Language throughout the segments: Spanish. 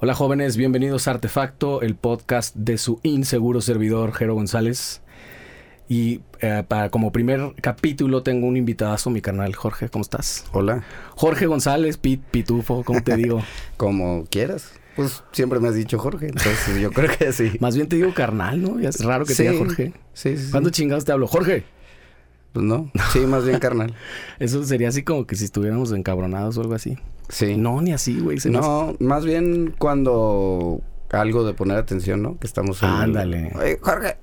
Hola jóvenes, bienvenidos a Artefacto, el podcast de su inseguro servidor Jero González. Y eh, para como primer capítulo tengo un invitadazo, mi canal Jorge, ¿cómo estás? Hola. Jorge González, Pit, Pitufo, ¿cómo te digo? como quieras. Pues siempre me has dicho Jorge, entonces yo creo que sí. Más bien te digo carnal, ¿no? Ya es raro que Sí. te diga Jorge. Sí, sí. sí. ¿Cuándo chingados te hablo? Jorge. Pues no. Sí, más bien carnal. Eso sería así como que si estuviéramos encabronados o algo así. Sí. No, ni así, güey. me No, más bien cuando algo de poner atención, ¿no? Que estamos en el- Ándale. Oye, Jorge.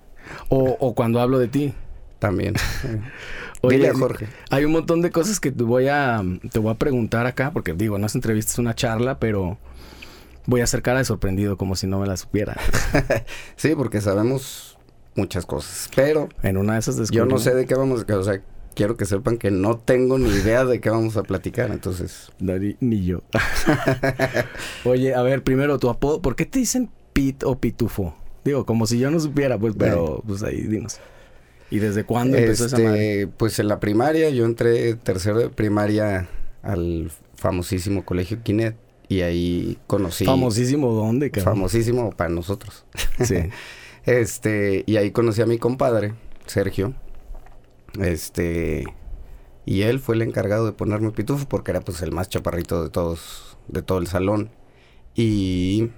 O, o cuando hablo de ti. También. Oye, Dile a Jorge. Hay un montón de cosas que te voy a te voy a preguntar acá, porque digo, no es entrevista, es una charla, pero voy a hacer cara de sorprendido como si no me la supiera. Sí, porque sabemos muchas cosas. Pero En una de esas yo descubrí- no sé de qué vamos a... O sea, quiero que sepan que no tengo ni idea de qué vamos a platicar. Entonces... No, ni, ni yo. Oye, a ver, primero tu apodo, ¿por qué te dicen Pit o Pitufo? Digo, como si yo no supiera, pues, pero pues ahí dinos. ¿Y desde cuándo empezó esa madre? Este, pues en la primaria, yo entré tercero de primaria al famosísimo colegio Kinet y ahí conocí Famosísimo dónde, cabrón. famosísimo para nosotros. Sí. Este, y ahí conocí a mi compadre, Sergio. Este, y él fue el encargado de ponerme pitufo porque era pues el más chaparrito de todos, de todo el salón. Y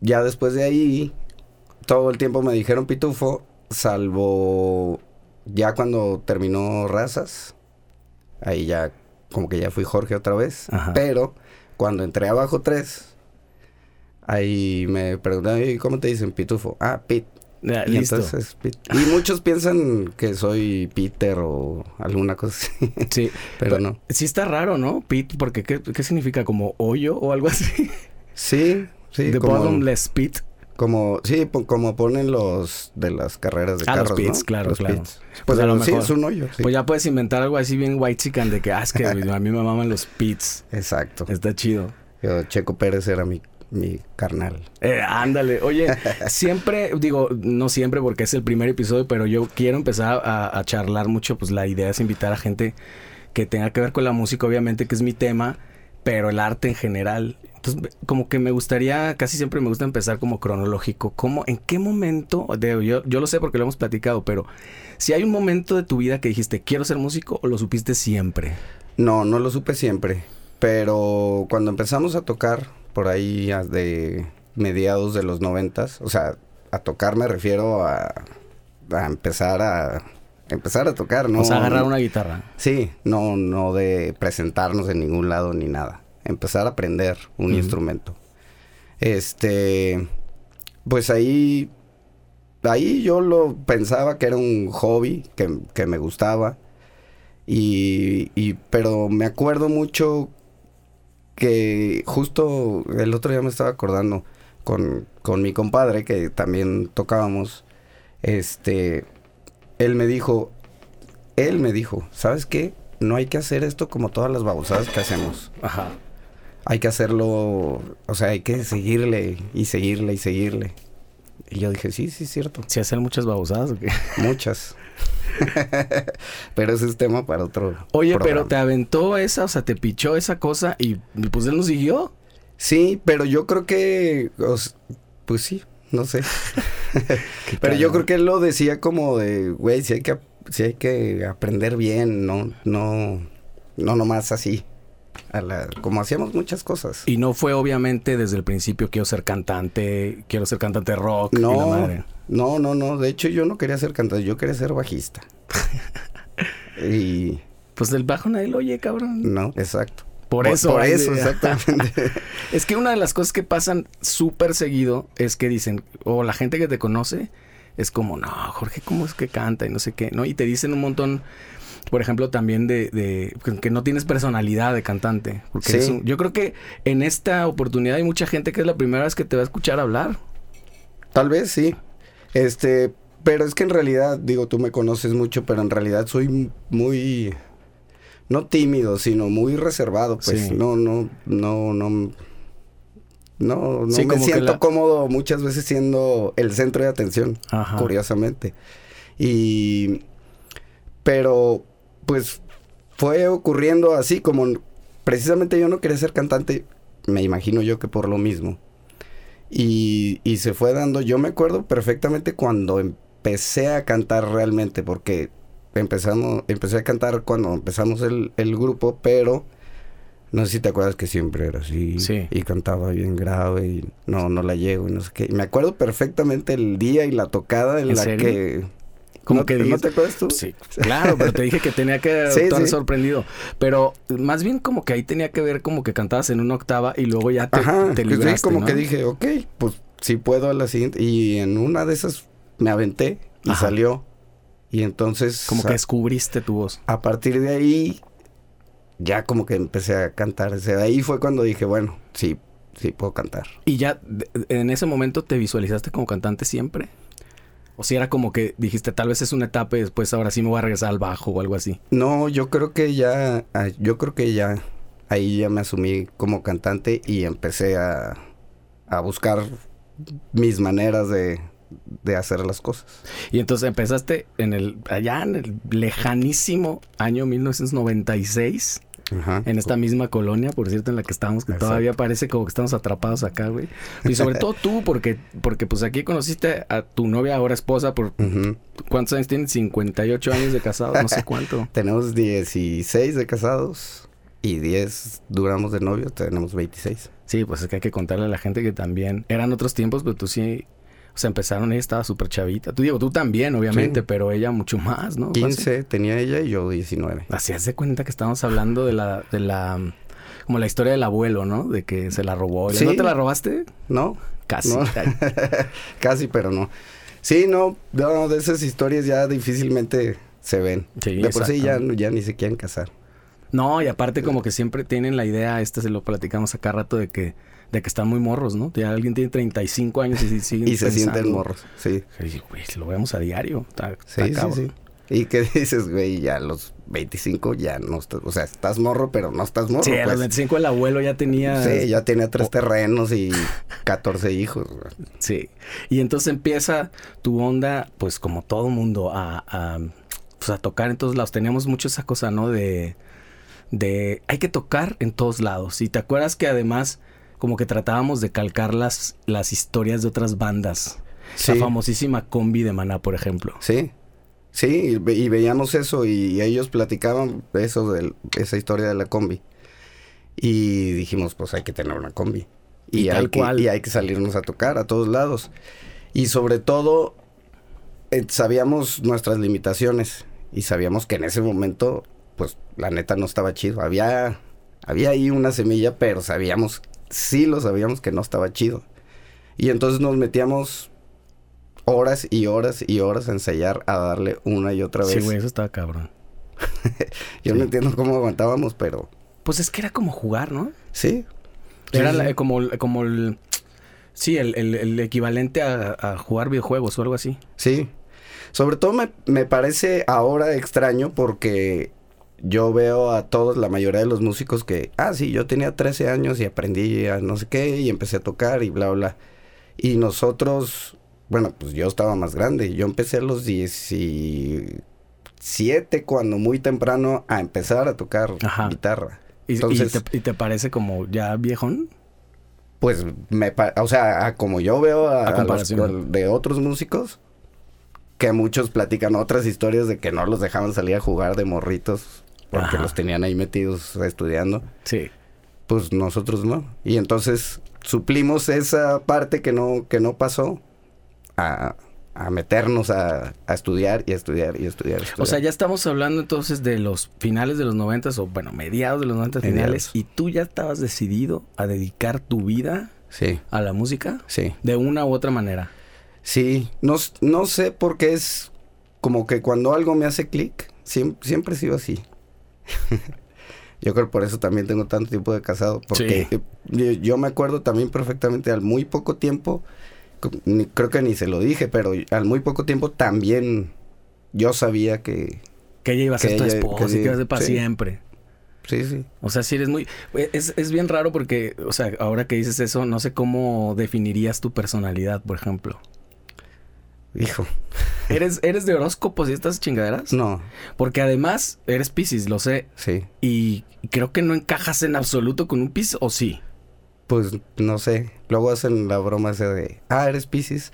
ya después de ahí, todo el tiempo me dijeron pitufo, salvo ya cuando terminó razas. Ahí ya, como que ya fui Jorge otra vez. Ajá. Pero cuando entré abajo 3, ahí me preguntaron, "Oye, ¿cómo te dicen pitufo? Ah, Pit. Y listo. entonces. Y muchos piensan que soy Peter o alguna cosa así. Sí. Pero no. Sí está raro, ¿no? Pit, porque ¿qué, qué significa? ¿Como hoyo o algo así? Sí, sí. The como, bottomless pit. como, sí, como ponen los de las carreras de Ah, los carros, pits, ¿no? claro, Los claro. pits. Pues Pues a lo sí, mejor. es un hoyo. sí. Pues ya puedes inventar algo así bien white chican de que, ah, es que a mí me maman los pits. Exacto. Está chido. Yo, Checo Pérez era mi, mi carnal. Eh, ándale. Oye, siempre, digo, no siempre porque es el primer episodio, pero yo quiero empezar a, a charlar mucho. Pues la idea es invitar a gente que tenga que ver con la música, obviamente, que es mi tema, pero el arte en general. Entonces, como que me gustaría, casi siempre me gusta empezar como cronológico. ¿Cómo, en qué momento? Digo, yo, yo lo sé porque lo hemos platicado, pero si hay un momento de tu vida que dijiste, quiero ser músico, o lo supiste siempre. No, no lo supe siempre. Pero cuando empezamos a tocar, por ahí de mediados de los noventas, o sea, a tocar me refiero a, a empezar a empezar a tocar, ¿no? o sea, agarrar una guitarra. Sí, no, no de presentarnos en ningún lado ni nada. Empezar a aprender un instrumento. Este, pues ahí, ahí yo lo pensaba que era un hobby que, que me gustaba. Y, y, pero me acuerdo mucho que justo el otro día me estaba acordando con, con mi compadre que también tocábamos. Este, él me dijo, él me dijo, ¿sabes qué? No hay que hacer esto como todas las babosadas que hacemos. Ajá. Hay que hacerlo, o sea, hay que seguirle y seguirle y seguirle. Y yo dije, sí, sí, es cierto. ¿Se hacen muchas babosadas o qué? Muchas. pero ese es tema para otro. Oye, pero te aventó esa, o sea, te pichó esa cosa y y pues él nos siguió. Sí, pero yo creo que, pues sí, no sé. pero yo creo que él lo decía como de, güey, si hay que, sí hay que aprender bien, no, no, no nomás así. A la, como hacíamos muchas cosas. Y no fue obviamente desde el principio quiero ser cantante, quiero ser cantante rock. y la No, madre. No, no, no. De hecho, yo no quería ser cantante, yo quería ser bajista. y Pues del bajo nadie lo oye, cabrón. no, exacto. Por eso. Por eso, exactamente. Es que una de las cosas que pasan súper seguido es que dicen, o la gente que te conoce, es como, no, Jorge, ¿cómo es que canta? Y no sé qué, ¿no? Y te dicen un montón, por ejemplo, también de, de que no tienes personalidad de cantante. Porque Sí. un- yo creo que en esta oportunidad hay mucha gente que es la primera vez que te va a escuchar hablar. Tal vez sí. Este, pero es que en realidad, digo, tú me conoces mucho, pero en realidad soy muy no tímido, sino muy reservado, pues Sí. no no no no no, no Sí, me siento la- cómodo muchas veces siendo el centro de atención, Ajá. curiosamente. Y pero pues fue ocurriendo así como precisamente yo no quería ser cantante, me imagino yo que por lo mismo. Y, y se fue dando, yo me acuerdo perfectamente cuando empecé a cantar realmente, porque empezamos, empecé a cantar cuando empezamos el, el grupo, pero no sé si te acuerdas que siempre era así. Sí. Y cantaba bien grave y no, no la llego y no sé qué. Y me acuerdo perfectamente el día y la tocada en, ¿En la serio? que... Como ¿No, que ¿No dijiste- te acuerdas tú? Sí, claro, pero te dije que tenía que Sí, sí. sorprendido. Pero más bien como que ahí tenía que ver como que cantabas en una octava y luego ya te, Ajá, te pues sí, libraste, como ¿no? que dije, ok, pues sí puedo a la siguiente. Y en una de esas me aventé y Ajá. salió. Y entonces... Como que descubriste tu voz. a partir de ahí ya como que empecé a cantar. O sea, ahí fue cuando dije, bueno, sí, sí puedo cantar. ¿Y ya en ese momento te visualizaste como cantante siempre? O si era como que dijiste, tal vez es una etapa y después ahora sí me voy a regresar al bajo o algo así. No, yo creo que ya, ah, yo creo que ya, ahí ya me asumí como cantante y empecé a, a buscar mis maneras de, de hacer las cosas. Y entonces empezaste en el, allá en el lejanísimo año 1996, Ajá. en esta misma colonia, por cierto, en la que estamos, que Exacto. todavía parece como que estamos atrapados acá, güey. Y sobre todo tú, porque, porque pues aquí conociste a tu novia, ahora esposa, por Ujú. ¿cuántos años tienen? 58 años de casados, no sé cuánto. Tenemos 16 de casados y 10 duramos de novios, tenemos 26. Sí, pues es que hay que contarle a la gente que también eran otros tiempos, pero tú sí, o sea, empezaron, ella estaba súper chavita. Tú digo, tú también, obviamente, Sí. pero ella mucho más, ¿no? 15 tenía ella y yo 19. Así hace cuenta que estamos hablando de la, de la, como la historia del abuelo, ¿no? De que se la robó. Sí. ¿No te la robaste? ¿No? Casi. No. Casi, pero no. Sí, no, no, de esas historias ya difícilmente se ven. Sí, de por sí ya, ya ni se quieren casar. No, y aparte como que siempre tienen la idea, este se lo platicamos acá rato, de que, de que están muy morros, ¿no? Ya alguien tiene 35 años y siguen Y se sienten morros, sí. Güey, lo vemos a diario. Está, Sí, está sí, cabrón. sí. ¿Y qué dices, güey? Ya a los 25 ya no estás, o sea, estás morro, pero no estás morro. Sí, a los pues. 25 el abuelo ya tenía... Sí, ya tenía tres terrenos y 14 hijos. güey. Sí. Y entonces empieza tu onda, pues como todo mundo, a, a, pues, a tocar en todos lados. Teníamos mucho esa cosa, ¿no? De, de hay que tocar en todos lados. Y te acuerdas que además como que tratábamos de calcar las, las historias de otras bandas. Sí. La famosísima combi de Maná, por ejemplo. Sí, sí, y, ve- y veíamos eso y ellos platicaban eso de esa historia de la combi. Y dijimos, pues hay que tener una combi. Y, Y hay, tal que, cual. y hay que salirnos a tocar a todos lados. Y sobre todo, eh, sabíamos nuestras limitaciones y sabíamos que en ese momento, pues la neta no estaba chido. Había, había ahí una semilla, pero sabíamos, sí lo sabíamos que no estaba chido. Y entonces nos metíamos horas y horas y horas a ensayar a darle una y otra vez. Sí, güey, eso estaba cabrón. Yo Sí. no entiendo cómo aguantábamos, pero Pues es que era como jugar, ¿no? sí. Era Sí, la- sí. como, como el... Sí, el, el- el equivalente a, a jugar videojuegos o algo así. Sí. Sobre todo me, me parece ahora extraño porque yo veo a todos, la mayoría de los músicos que, ah, sí, yo tenía 13 años y aprendí a no sé qué y empecé a tocar y bla, bla. Y nosotros, bueno, pues yo estaba más grande. Yo empecé a los 17 cuando muy temprano a empezar a tocar Ajá. guitarra. ¿Y, y Entonces- te, y te parece como ya viejón? Pues me o sea, a como yo veo a, A a los- comparación. de otros músicos que muchos platican otras historias de que no los dejaban salir a jugar de morritos porque Ajá. los tenían ahí metidos estudiando, Sí. pues nosotros no. Y entonces suplimos esa parte que no que no pasó a, a meternos a, a estudiar y a estudiar y a estudiar. O sea, ya estamos hablando entonces de los finales de los noventas o bueno, mediados de los noventas finales y tú ya estabas decidido a dedicar tu vida sí, a la música sí. de una u otra manera. Sí, no, no sé por qué es como que cuando algo me hace clic, siem- siempre he sido así. yo creo por eso también tengo tanto tiempo de casado, porque Sí. yo, yo me acuerdo también perfectamente al muy poco tiempo, ni- creo que ni se lo dije, pero al muy poco tiempo también yo sabía que, Que ella iba a ser tu esposa que y que iba a ser para sí. siempre. sí, sí. O sea, si eres muy... Es, es bien raro porque, o sea, ahora que dices eso, no sé cómo definirías tu personalidad, por ejemplo. Hijo, ¿Eres, eres de horóscopos y estas chingaderas? no, Porque además eres Piscis, lo sé. sí. Y creo que no encajas en absoluto con un Piscis, ¿o sí? pues no sé, luego hacen la broma esa de, ah, eres Pisces,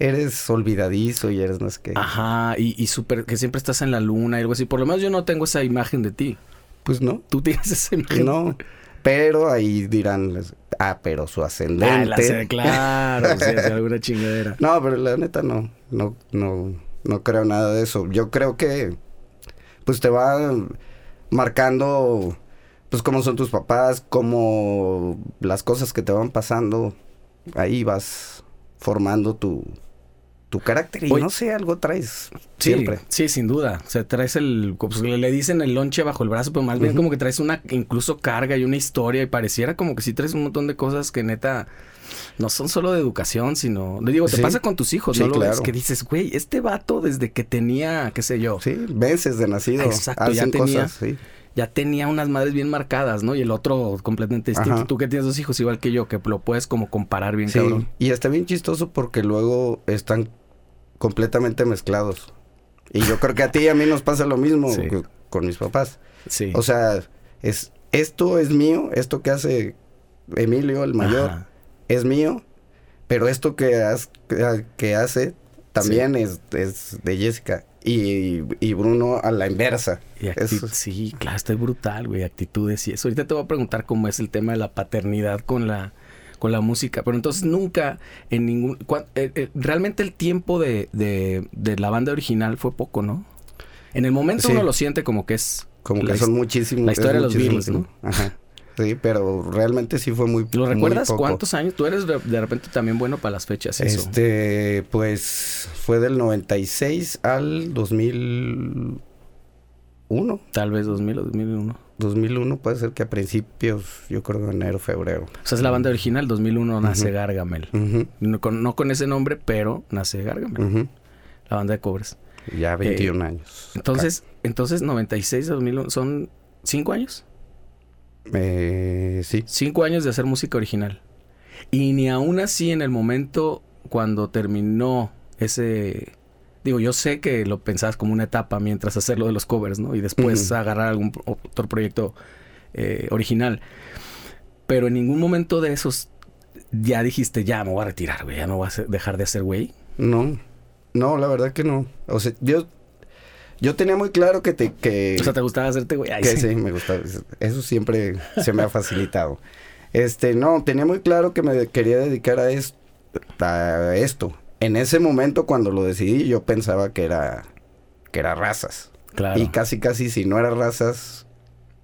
eres olvidadizo y eres no sé qué. Ajá, y, y súper, que siempre estás en la luna y algo así. Por lo menos yo no tengo esa imagen de ti. Pues no. Tú tienes esa imagen. No, pero ahí dirán, ah, pero su Ah, ascendente. la sé, claro, sí, sí, alguna chingadera. No, pero la neta no, no, no, no creo nada de eso. Yo creo que, pues te va marcando, pues cómo son tus papás, cómo las cosas que te van pasando, ahí vas formando tu, tu carácter y Oye. no sé, algo traes Sí, siempre. Sí, sin duda. O sea, traes el. Pues le dicen el lonche bajo el brazo, pero más bien como que traes una incluso carga y una historia. Y pareciera como que sí traes un montón de cosas que neta no son solo de educación, sino. Le digo, te Sí. pasa con tus hijos, Sí, ¿no? Lo ves que dices, güey, este vato desde que tenía, qué sé yo, Sí, veces de nacido, Exacto, ya hacen tenía- cosas, sí. Ya tenía unas madres bien marcadas, ¿no? Y el otro completamente distinto. Ajá. Tú que tienes dos hijos igual que yo, que lo puedes como comparar bien, Sí, cabrón. y está bien chistoso porque luego están completamente mezclados. Y yo creo que a ti y a mí nos pasa lo mismo Sí. con mis papás. Sí. O sea, es esto es mío, esto que hace Emilio, el mayor, Ajá. es mío, pero esto que, hace también es, es de Jessica. Y, y Bruno a la inversa. Y Eso- Sí, claro, está brutal, güey, actitudes y eso. Ahorita te voy a preguntar cómo es el tema de la paternidad con la con la música, pero entonces nunca en ningún cua- eh, eh, realmente el tiempo de, de, de la banda original fue poco, ¿no? En el momento Sí. uno lo siente como que es Como la que son muchísimos. la historia de los Beatles, ¿no? Ajá. Sí, pero realmente sí fue muy ¿Lo muy recuerdas poco. cuántos años? Tú eres de, de repente también bueno para las fechas, eso. Este, pues fue del 96 al 2001. Tal vez 2000 o 2001. 2001 puede ser que a principios, yo creo que enero, febrero. O sea, es la banda original, 2001 nace Ujú. Gargamel. Ujú, No con, no con ese nombre, pero nace Gargamel, ujú. la banda de cobres. Ya 21 años. Entonces, entonces 96 a 2001 son cinco años. Eh, sí. Cinco años de hacer música original. Y ni aún así en el momento cuando terminó ese... Digo, yo sé que lo pensabas como una etapa mientras hacer lo de los covers, ¿no? Y después agarrar algún otro proyecto eh, original. Pero en ningún momento de esos ya dijiste, ya me voy a retirar, güey, ya no voy a dejar de hacer güey. No, no, la verdad que no. O sea, yo, yo tenía muy claro que te, que, O sea, te gustaba hacerte güey. Que sí. sí, me gusta. Eso siempre se me ha facilitado. Este, no, tenía muy claro que me quería dedicar a, es- a esto. En ese momento cuando lo decidí, yo pensaba que era, que era razas. Claro. Y casi, casi si no era razas,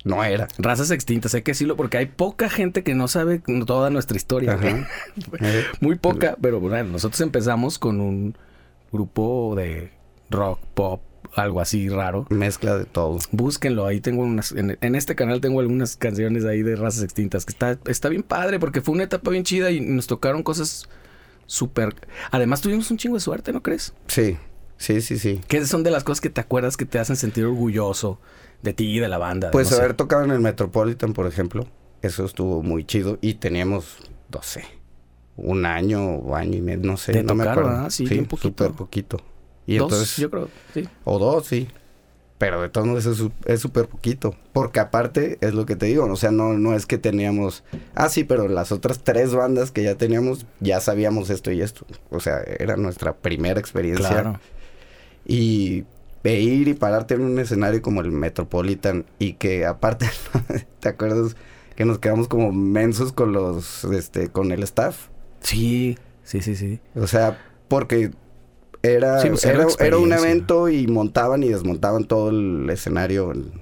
no era. Razas extintas, hay que decirlo porque hay poca gente que no sabe toda nuestra historia. Ajá. Eh, Muy poca, pero bueno, nosotros empezamos con un grupo de rock, pop, algo así raro. Mezcla de todo. Búsquenlo, ahí tengo unas, en, en este canal tengo algunas canciones ahí de razas extintas, que está, está bien padre porque fue una etapa bien chida y nos tocaron cosas súper... Además tuvimos un chingo de suerte, ¿no crees? Sí, sí, sí, sí. Que son de las cosas que te acuerdas que te hacen sentir orgulloso de ti y de la banda. Pues no sé. haber tocado en el Metropolitan, por ejemplo, eso estuvo muy chido. Y teníamos, no sé, un año o año y medio, no sé, no me acuerdo. ¿ah? Sí, bien poquito. súper poquito. Y Dos, entonces, yo creo, sí. o dos, sí. Pero de todos modos es súper poquito. Porque aparte, es lo que te digo, o sea, no, no es que teníamos... Ah, sí, pero las otras tres bandas que ya teníamos, ya sabíamos esto y esto. O sea, era nuestra primera experiencia. Claro. Y de ir y pararte en un escenario como el Metropolitan y que aparte, ¿te acuerdas que nos quedamos como mensos con los, este, con el staff? Sí, sí, sí, sí. O sea, porque era, Sí, pues, era era, era un evento y montaban y desmontaban todo el escenario en,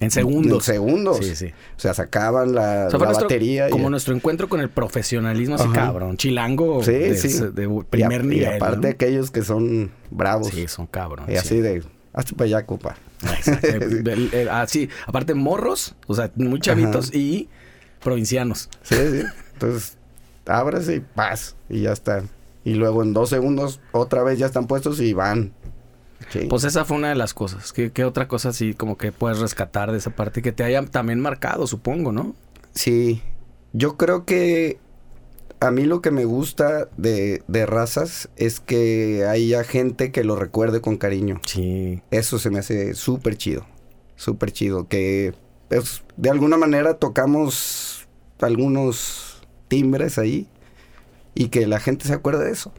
En segundos. En segundos. Sí, sí. O sea, sacaban la, O sea, fue la nuestro- batería. y- como nuestro encuentro con el profesionalismo así cabrón. Chilango Sí, de, sí. de y a- primer y nivel. aparte ¿no? aquellos que son bravos. Sí, son cabrón. y así de, hazte para allá, compa. así, aparte morros, o sea, muy chavitos y provincianos. Sí, sí. Entonces, ábrase y paz. Y ya está. Y luego en dos segundos, otra vez ya están puestos y van. Sí. Pues esa fue una de las cosas. ¿Qué, qué otra cosa así como que puedes rescatar de esa parte que te haya también marcado, supongo, ¿no? Sí. Yo creo que a mí lo que me gusta de, de razas es que haya gente que lo recuerde con cariño. Sí. Eso se me hace súper chido. Súper chido. Que pues, de alguna manera tocamos algunos timbres ahí y que la gente se acuerde de eso.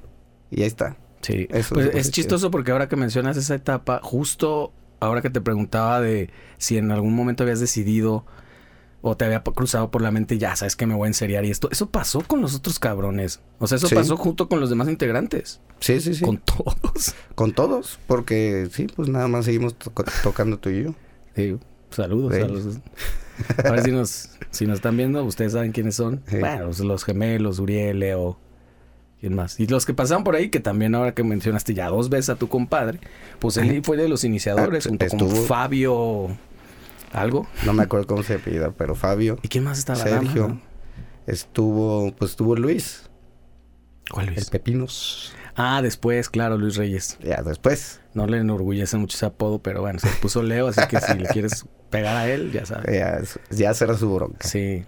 Y ahí está. Sí, pues es chistoso porque ahora que mencionas esa etapa, justo ahora que te preguntaba de si en algún momento habías decidido o te había cruzado por la mente, ya sabes que me voy a enseriar y esto. Eso pasó con los otros cabrones. O sea, eso pasó junto con los demás integrantes. Sí, sí, sí. Con todos. Con todos, porque sí, pues nada más seguimos tocando tú y yo. Sí, saludos a los... A ver si nos, si nos están viendo, ustedes saben quiénes son. Bueno, los gemelos, Uriel, Leo, ¿quién más? Y los que pasaban por ahí, que también ahora que mencionaste ya dos veces a tu compadre, pues él fue de los iniciadores, ah, junto con Fabio ¿Algo? No me acuerdo cómo se pida, pero Fabio. ¿Y quién más estaba? Sergio. Estuvo, pues estuvo Luis. ¿Cuál Luis? El Pepinos. Ah, después, claro, Luis Reyes. Ya, después. No le enorgullece mucho ese apodo, pero bueno, se puso Leo, así que si le quieres pegar a él, ya sabes. Ya, ya será su bronca. Sí.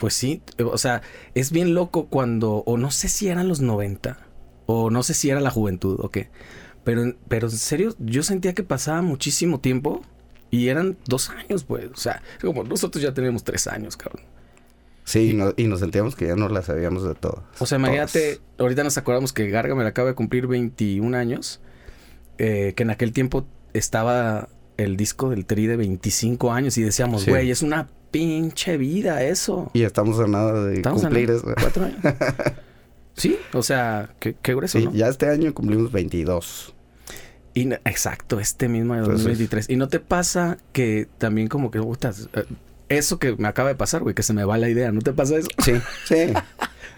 Pues sí, o sea, es bien loco cuando, o no sé si eran los 90, o no sé si era la juventud, o qué. Pero, pero en serio, yo sentía que pasaba muchísimo tiempo y eran dos años, pues. O sea, como nosotros ya tenemos tres años, cabrón. Sí, y, nos sentíamos que ya no la sabíamos de todo. O sea, imagínate, ahorita nos acordamos que Gargamel acaba de cumplir 21 años. Eh, que en aquel tiempo estaba el disco del Tri de 25 años y decíamos, güey, es una pinche vida eso. Y estamos a nada de cumplir eso. Cuatro años. sí, o sea, qué, qué grueso, sí, ya este año cumplimos 22. Y, exacto, este mismo de 2023. y no te pasa que también como que gustas eh, eso que me acaba de pasar, güey, que se me va la idea, ¿no te pasa eso? Sí, sí.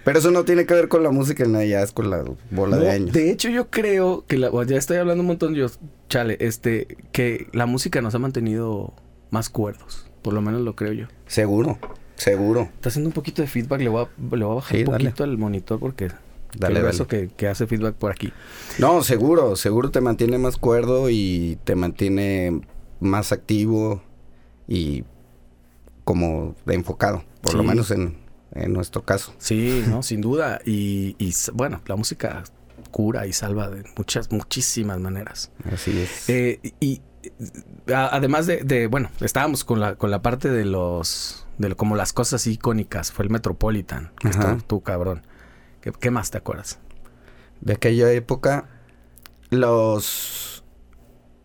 Pero eso no tiene que ver con la música, nada, ya es con la bola de años. De hecho, yo creo que la, ya estoy hablando un montón yo, chale, este, que la música nos ha mantenido más cuerdos. Por lo menos lo creo yo. Seguro, seguro. Está haciendo un poquito de feedback, le voy a, le voy a bajar un poquito al monitor porque Dale, Eso que, hace feedback por aquí. No, seguro, seguro te mantiene más cuerdo y te mantiene más activo y como de enfocado, por lo menos en, nuestro caso. Sí, no, sin duda. Y, y, bueno, la música cura y salva de muchas, muchísimas maneras. Así es. Eh, y además de, bueno, estábamos con la, con la parte de los, de como las cosas icónicas, fue el Metropolitan, que tú, cabrón. ¿Qué, más te acuerdas? De aquella época, los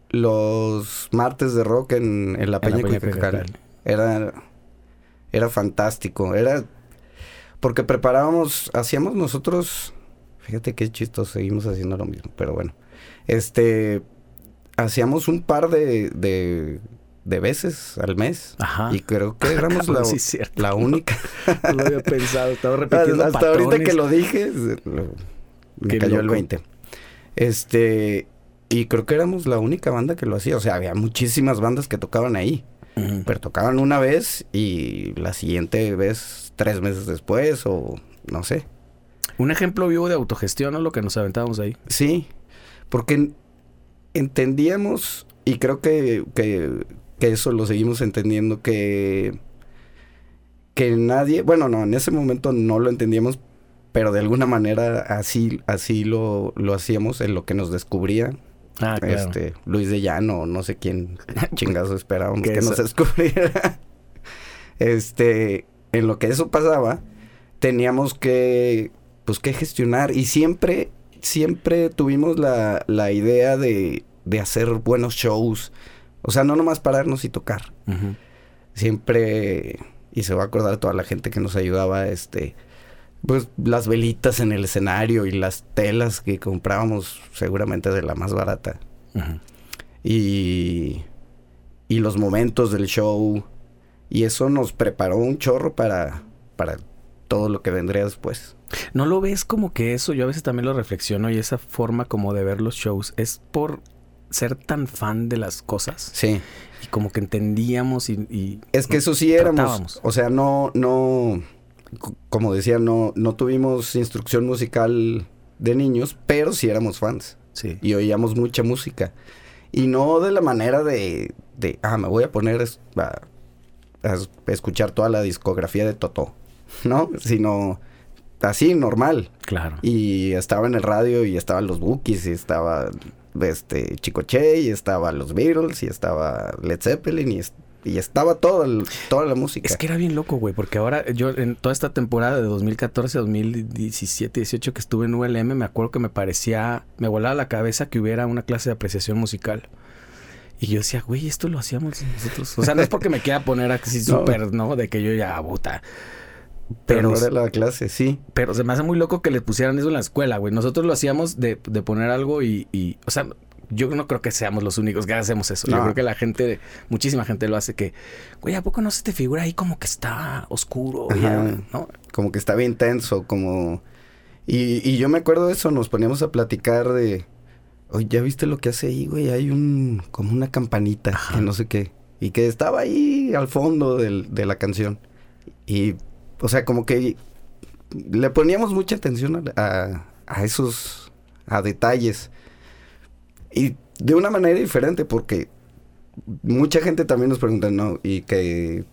los martes de rock en, la Peña, Peña Era, era fantástico. Era porque preparábamos, hacíamos nosotros, fíjate qué chistoso, seguimos haciendo lo mismo, pero bueno. Este, hacíamos un par de, de veces al mes. Ajá. Y creo que éramos la, la, única. no lo había pensado, estaba repitiendo Hasta ahorita que lo dije, me cayó el 20. Este, y creo que éramos la única banda que lo hacía. O sea, había muchísimas bandas que tocaban ahí. Pero tocaban una vez y la siguiente vez tres meses después o no sé. Un ejemplo vivo de autogestión, ¿no? Lo que nos aventábamos ahí. Sí, porque entendíamos y creo que, que, que eso lo seguimos entendiendo que que nadie, bueno, no, en ese momento no lo entendíamos, pero de alguna manera así así lo, lo hacíamos en lo que nos descubría. Ah, claro. Este, Luis de Llano, no sé quién chingazo esperábamos que nos descubriera. este, en lo que eso pasaba, teníamos que pues que gestionar y siempre siempre tuvimos la, la idea de, de hacer buenos shows, o sea, no nomás pararnos y tocar. Siempre, y se va a acordar toda la gente que nos ayudaba, este, pues las velitas en el escenario y las telas que comprábamos seguramente de la más barata. Y, y los momentos del show. Y eso nos preparó un chorro para, para todo lo que vendría después. ¿No lo ves como que eso? Yo a veces también lo reflexiono y esa forma como de ver los shows es por ser tan fan de las cosas. Sí. Y como que entendíamos y... es que eso sí éramos. O sea, no, no, como decía, no, no tuvimos instrucción musical de niños, pero sí éramos fans. Sí. Y oíamos mucha música. Y no de la manera de, de ah, me voy a poner a, escuchar toda la discografía de Toto, ¿no? Sino así, normal. Claro. Y estaba en el radio y estaban los Bookies y estaba este Chicoche y estaba los Beatles y estaba Led Zeppelin y, y estaba todo el- toda la música. Es que era bien loco, güey, porque ahora yo en toda esta temporada de 2014, 2017, 18 que estuve en ULM, me acuerdo que me parecía, me volaba la cabeza que hubiera una clase de apreciación musical. Y yo decía, güey, esto lo hacíamos nosotros. O sea, no es porque me quiera poner así No. súper, ¿no? De que yo ya, puta. Pero Pero, no era la clase, sí. pero se me hace muy loco que le pusieran eso en la escuela, güey. Nosotros lo hacíamos de, de poner algo y, y, o sea, yo no creo que seamos los únicos que hacemos eso. Yo creo que la gente, muchísima gente lo hace que, güey, ¿a poco no se te figura ahí como que está oscuro? Ya, ¿no? Como que estaba intenso, como... Y, y yo me acuerdo de eso, nos poníamos a platicar de... Oye, ¿ya viste lo que hace ahí, güey? Hay un... como una campanita, Ajá. que no sé qué. Y que estaba ahí al fondo del- de la canción. Y, o sea, como que le poníamos mucha atención a, a- a esos... a detalles. Y de una manera diferente, porque mucha gente también nos pregunta, ¿no? Y que...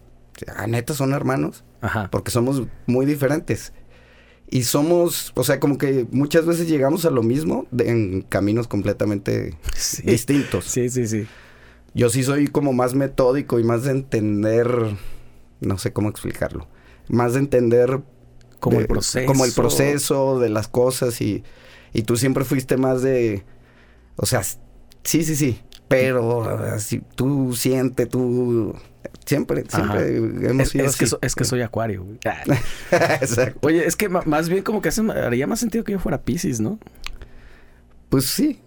¿A neta son hermanos? Ajá. porque somos muy diferentes. Y somos, o sea, como que muchas veces llegamos a lo mismo de- en caminos completamente Sí. distintos. Sí, sí, sí. Yo sí soy como más metódico y más de entender, no sé cómo explicarlo, más de entender Como de- el proceso. como el proceso de las cosas y, y tú siempre fuiste más de, o sea, sí, sí, sí, pero así, tú siente, tú, siempre, Ajá. siempre hemos sido es que así. so- es que soy acuario, güey. Ah. Exacto. Oye, es que más bien como que hace, haría más sentido que yo fuera Pisces, ¿no? Pues sí,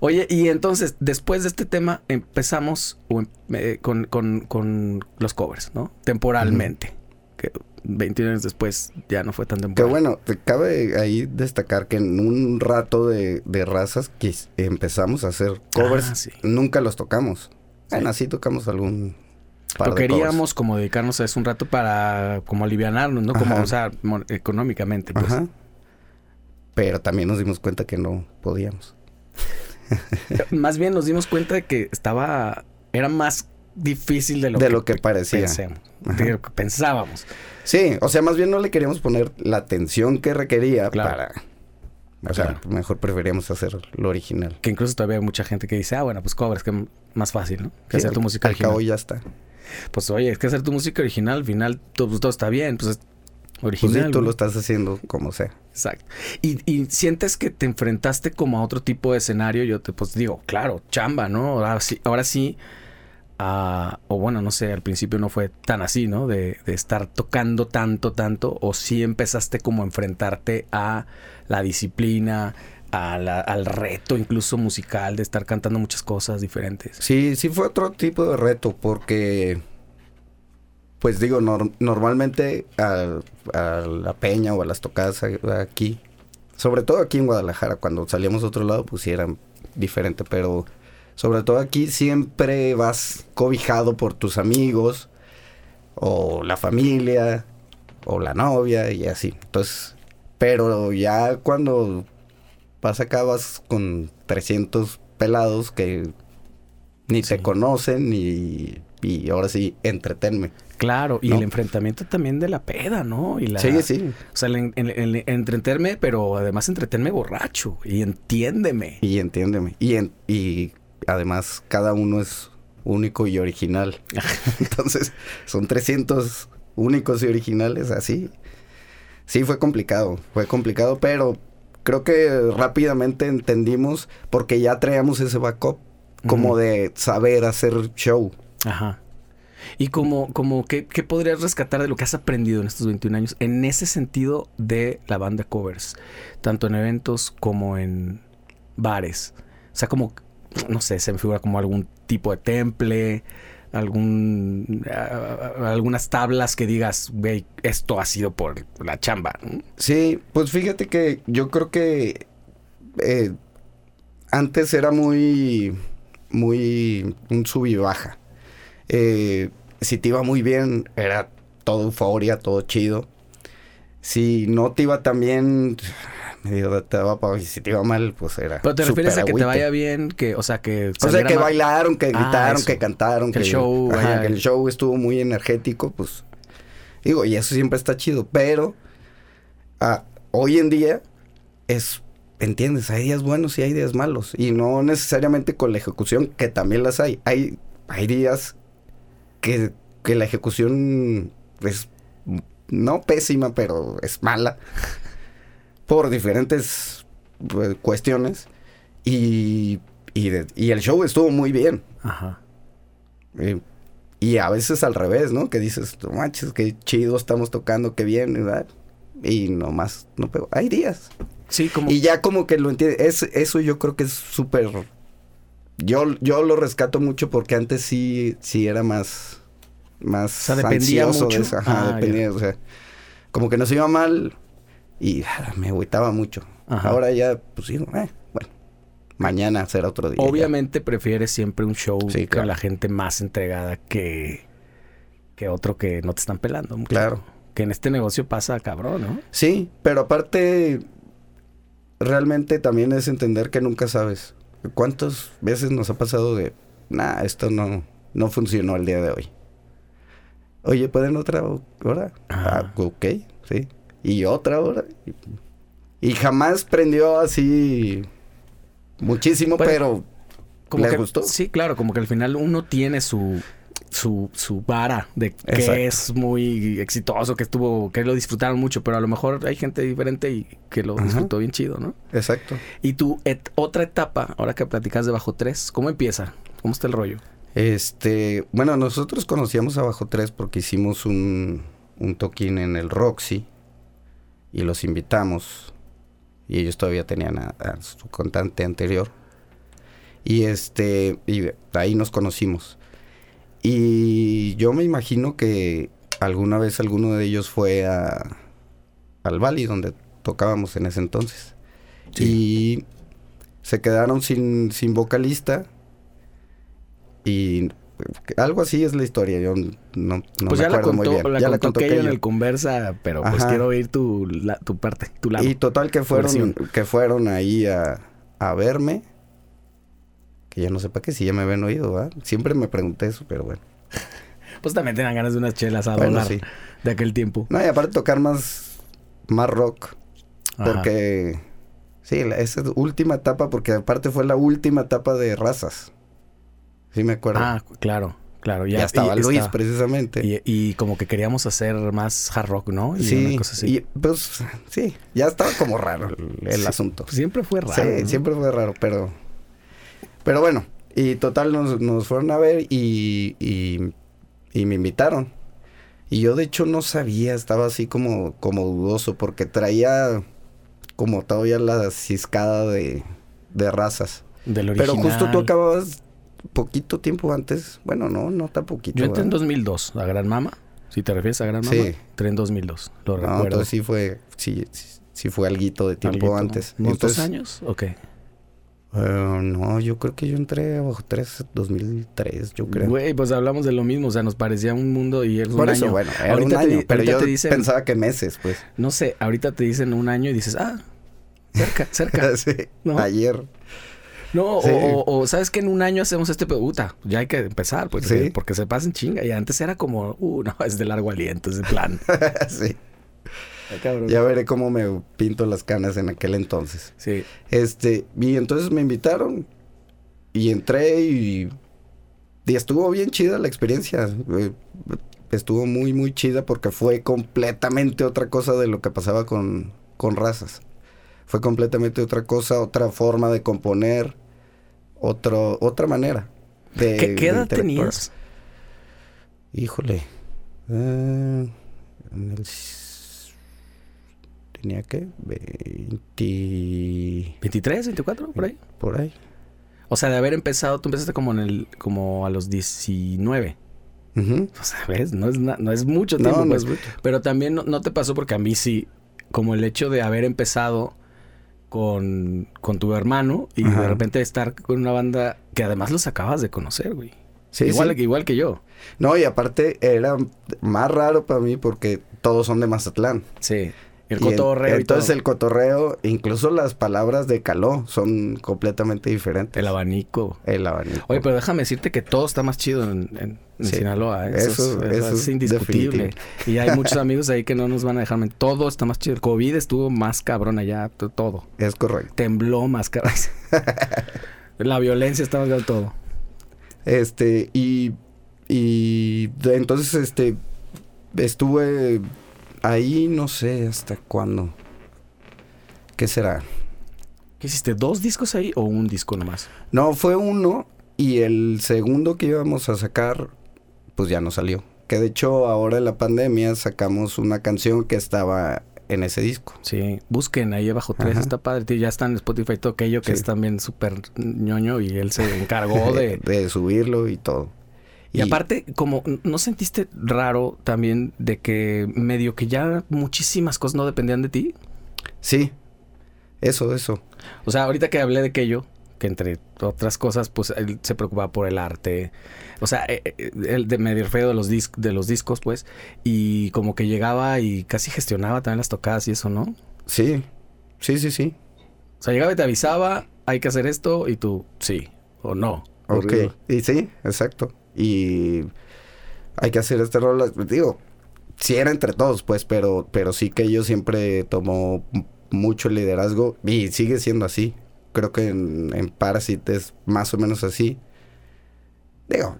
Oye, y entonces, después de este tema, empezamos em- eh, con, con- con los covers, ¿no? Temporalmente. Que 21 años después ya no fue tan Que temporal. bueno, te cabe ahí destacar que en un rato de, de razas que empezamos a hacer covers, Ah, sí. nunca los tocamos. Bueno, así tocamos algún de covers. queríamos como dedicarnos a eso un rato para como alivianarnos, ¿no? Como, Ajá. o sea, económicamente, pues. Ajá. Pero también nos dimos cuenta que no podíamos. Más bien nos dimos cuenta de que estaba... Era más difícil de lo de que, lo que parecía. pensemos, de lo que pensábamos. Sí, o sea, más bien no le queríamos poner la atención que requería Claro. para... O sea, Claro. mejor preferíamos hacer lo original. Que incluso todavía hay mucha gente que dice, ah, bueno, pues covers, que más fácil, ¿no? Que Sí, hacer tu al- música al original. cabo ya está. Pues oye, es que hacer tu música original, al final todo, pues, todo está bien, pues es Pues original. sí, tú lo estás haciendo como sea. Exacto. Y, y sientes que te enfrentaste como a otro tipo de escenario, yo te pues digo, claro, chamba, ¿no? Ahora sí, ahora sí o bueno, no sé, al principio no fue tan así, ¿no? De, estar tocando tanto, tanto, o sí empezaste como a enfrentarte a la disciplina, al reto incluso musical de estar cantando muchas cosas diferentes. Sí, sí fue otro tipo de reto porque, pues digo, nor- normalmente a, la peña o a las tocadas aquí, sobre todo aquí en Guadalajara, cuando salíamos a otro lado, pues sí era diferente, pero sobre todo aquí siempre vas cobijado por tus amigos o la familia o la novia y así. Entonces, pero ya cuando vas acá vas con 300 pelados que ni Sí. te conocen y, y ahora sí, entretenme. Claro, y ¿No? el enfrentamiento también de la peda, ¿no? Y la, Sí, sí. O sea, el, en- el- el entretenerme, pero además entretenerme borracho y entiéndeme. Y entiéndeme. Y, en- y además cada uno es único y original. Entonces, son 300 únicos y originales así. Sí, fue complicado, fue complicado, pero creo que rápidamente entendimos porque ya traíamos ese backup como de saber hacer show. Ajá. Y como, como ¿qué, qué podrías rescatar de lo que has aprendido en estos 21 años en ese sentido de la banda covers? Tanto en eventos como en bares. O sea, como, no sé, se me figura como algún tipo de temple, algún, ah, algunas tablas que digas, güey, esto ha sido por la chamba. Sí, pues fíjate que yo creo que eh, antes era muy, muy un sub y baja. Eh, si te iba muy bien, era todo euforia, todo chido. Si no te iba tan bien, medio te daba pa- y si te iba mal, pues era. Pero te refieres a que te vaya bien, que, o sea, que... O sea, que bailaron, que Ah, gritaron, que cantaron, Que el show ajá, vaya- que el show estuvo muy energético, pues digo, y eso siempre está chido, pero ah, hoy en día es, entiendes, hay días buenos y hay días malos, y no necesariamente con la ejecución, que también las hay, hay, hay días que, que la ejecución es no pésima, pero es mala por diferentes pues, cuestiones y, y, de- y el show estuvo muy bien. Ajá. Y a veces al revés, ¿no? Que dices, "No manches, qué chido estamos tocando, qué bien, ¿verdad? Y nomás no pegó. Hay días. Sí, como... Y ya como que lo entiende. Es, eso yo creo que es súper... Yo, yo lo rescato mucho porque antes sí, sí era más... Más sea, dependía de mucho. eso. Ajá, Ah, dependía, o sea, como que nos iba mal y ah, me agüitaba mucho. Ajá. Ahora ya, pues sí, eh, bueno, mañana será otro día. ya. Obviamente prefieres siempre un show Sí, con la gente más entregada que, que otro que no te están pelando mucho. Claro. Que en este negocio pasa cabrón, ¿no? Sí, pero aparte, realmente también es entender que nunca sabes. ¿Cuántas veces nos ha pasado de, nah, esto no, no funcionó el día de hoy? Oye, ¿pueden otra hora? Ajá. Ah, ok, sí. Y otra hora. Y, jamás prendió así muchísimo, Pues, pero Como ¿Les que, gustó? Sí, claro, como que al final uno tiene su, su, su vara de que Exacto. es muy exitoso, que estuvo, que lo disfrutaron mucho, pero a lo mejor hay gente diferente y que lo Ajá. disfrutó bien chido, ¿no? exacto. Y tu et- otra etapa, ahora que platicas de Bajo 3, ¿cómo empieza? ¿Cómo está el rollo? Este, bueno, nosotros conocíamos a Bajo 3 porque hicimos un, un toquín en el Roxy y los invitamos. Y ellos todavía tenían a, a su cantante anterior. Y este, y ahí nos conocimos. Y yo me imagino que alguna vez alguno de ellos fue a al Bali donde tocábamos en ese entonces. Y se quedaron sin, sin vocalista. Y algo así es la historia, yo no, no pues me ya la acuerdo muy contó, bien. la ya contó Keyo en Keyo. el conversa, pero pues Ajá. quiero oír tu, la- tu parte, tu lado. Y total que fueron, versión. que fueron ahí a, a verme. Que ya no sé para qué, si ya me habían oído, ¿verdad? Siempre me pregunté eso, pero bueno. Pues también te dan ganas de unas chelas a Bueno, dólar sí. de aquel tiempo. No, y aparte tocar más, más rock. Ajá. Porque, sí, la- esa última etapa, porque aparte fue la última etapa de razas. Sí me acuerdo. Ah, claro, claro. Ya, ya, estaba y Luis, estaba- precisamente. Y, y como que queríamos hacer más hard rock, ¿no? Y sí, una cosa así. y pues, sí, ya estaba como raro el, el Sí, asunto. pues siempre fue raro. Sí, ¿no? siempre fue raro, pero... Pero bueno, y total nos, nos fueron a ver y, y, y me invitaron. Y yo de hecho no sabía, estaba así como, como dudoso porque traía como todavía la ciscada de, de razas. Del Pero justo tú acababas poquito tiempo antes. Bueno, no, no tan poquito. Yo entré en ¿verdad? 2002 a Gran Mama. Si te refieres a Gran Mama, Sí. entré en 2002. Lo No, recuerdo. entonces sí fue, sí, sí, sí fue alguito de tiempo Alguito. antes. ¿Unos Entonces, dos años? Ok. Eh, no, yo creo que yo entré bajo 3 2003, yo creo. Güey, pues hablamos de lo mismo. O sea, nos parecía un mundo y es un Por eso, año. bueno, era Ahorita un te año, di- pero yo te dicen- pensaba que meses, pues. No sé, ahorita te dicen un año y dices, ah, cerca, cerca. sí, ¿No? ayer. No, Sí. o, sabes que en un año hacemos este puta, ya hay que empezar, pues, Sí. porque- se pasen chinga. Y antes era como, uh, no, es de largo aliento, es de plan. sí, Ay, ya veré cómo me pinto las canas en aquel entonces. Sí. Este, y entonces me invitaron y entré y, y estuvo bien chida la experiencia. eh, Estuvo muy, muy chida porque fue completamente otra cosa de lo que pasaba con, con razas. Fue completamente otra cosa, otra forma de componer, otro, otra manera. De, ¿Qué, qué edad tenías? Híjole. eh, en el tenía que 20 ¿23, 24, por ahí? por ahí. O sea, de haber empezado, tú empezaste como en el, como a los 19. Ujú. O sea, ¿ves? No es, no es mucho No, tiempo, no pues. es mucho. Pero también no, no te pasó porque a mí sí, como el hecho de haber empezado con, con tu hermano y Ajá. de repente estar con una banda que además los acabas de conocer, güey. Sí, igual, sí. igual que yo. No, y aparte era más raro para mí porque todos son de Mazatlán. Sí. El Y en- cotorreo y entonces todo. el cotorreo, incluso las palabras de caló son completamente diferentes. El abanico. El abanico. Oye, pero déjame decirte que todo está más chido en, en- en Sí. Sinaloa. ¿eh? Eso, Eso- es, eso eso es es indiscutible. definitivo. Y hay muchos amigos ahí que no nos van a dejar mentir. Todo está más chido. El COVID estuvo más cabrón allá. Todo. Es correcto. Tembló más cabrón. La violencia estaba de todo. Este, y, y entonces, este, estuve ahí, no sé hasta cuándo. ¿Qué será? ¿Qué hiciste? ¿Dos discos ahí o un disco nomás? No, fue uno y el segundo que íbamos a sacar, pues ya no salió. Que de hecho ahora en la pandemia sacamos una canción que estaba en ese disco. Sí, busquen ahí abajo tres, está padre. tío, Ya está en Spotify todo aquello que Sí. es también súper ñoño y él se encargó de... de subirlo y todo. Y aparte, como, ¿no sentiste raro también de que medio que ya muchísimas cosas no dependían de ti? Sí, eso, eso. O sea, ahorita que hablé de aquello, que entre otras cosas, pues él se preocupaba por el arte. O sea, eh, eh, él de medio feo de los, dis- de los discos, pues, y como que llegaba y casi gestionaba también las tocadas y eso, ¿no? Sí, sí, sí, sí. O sea, llegaba y te avisaba, hay que hacer esto, y tú, sí, o no. Ok, y sí, exacto. Y hay que hacer este rol, digo, sí era entre todos, pues, pero, pero sí que yo siempre tomó mucho liderazgo y sigue siendo así. Creo que en, en Parasite es más o menos así. Digo,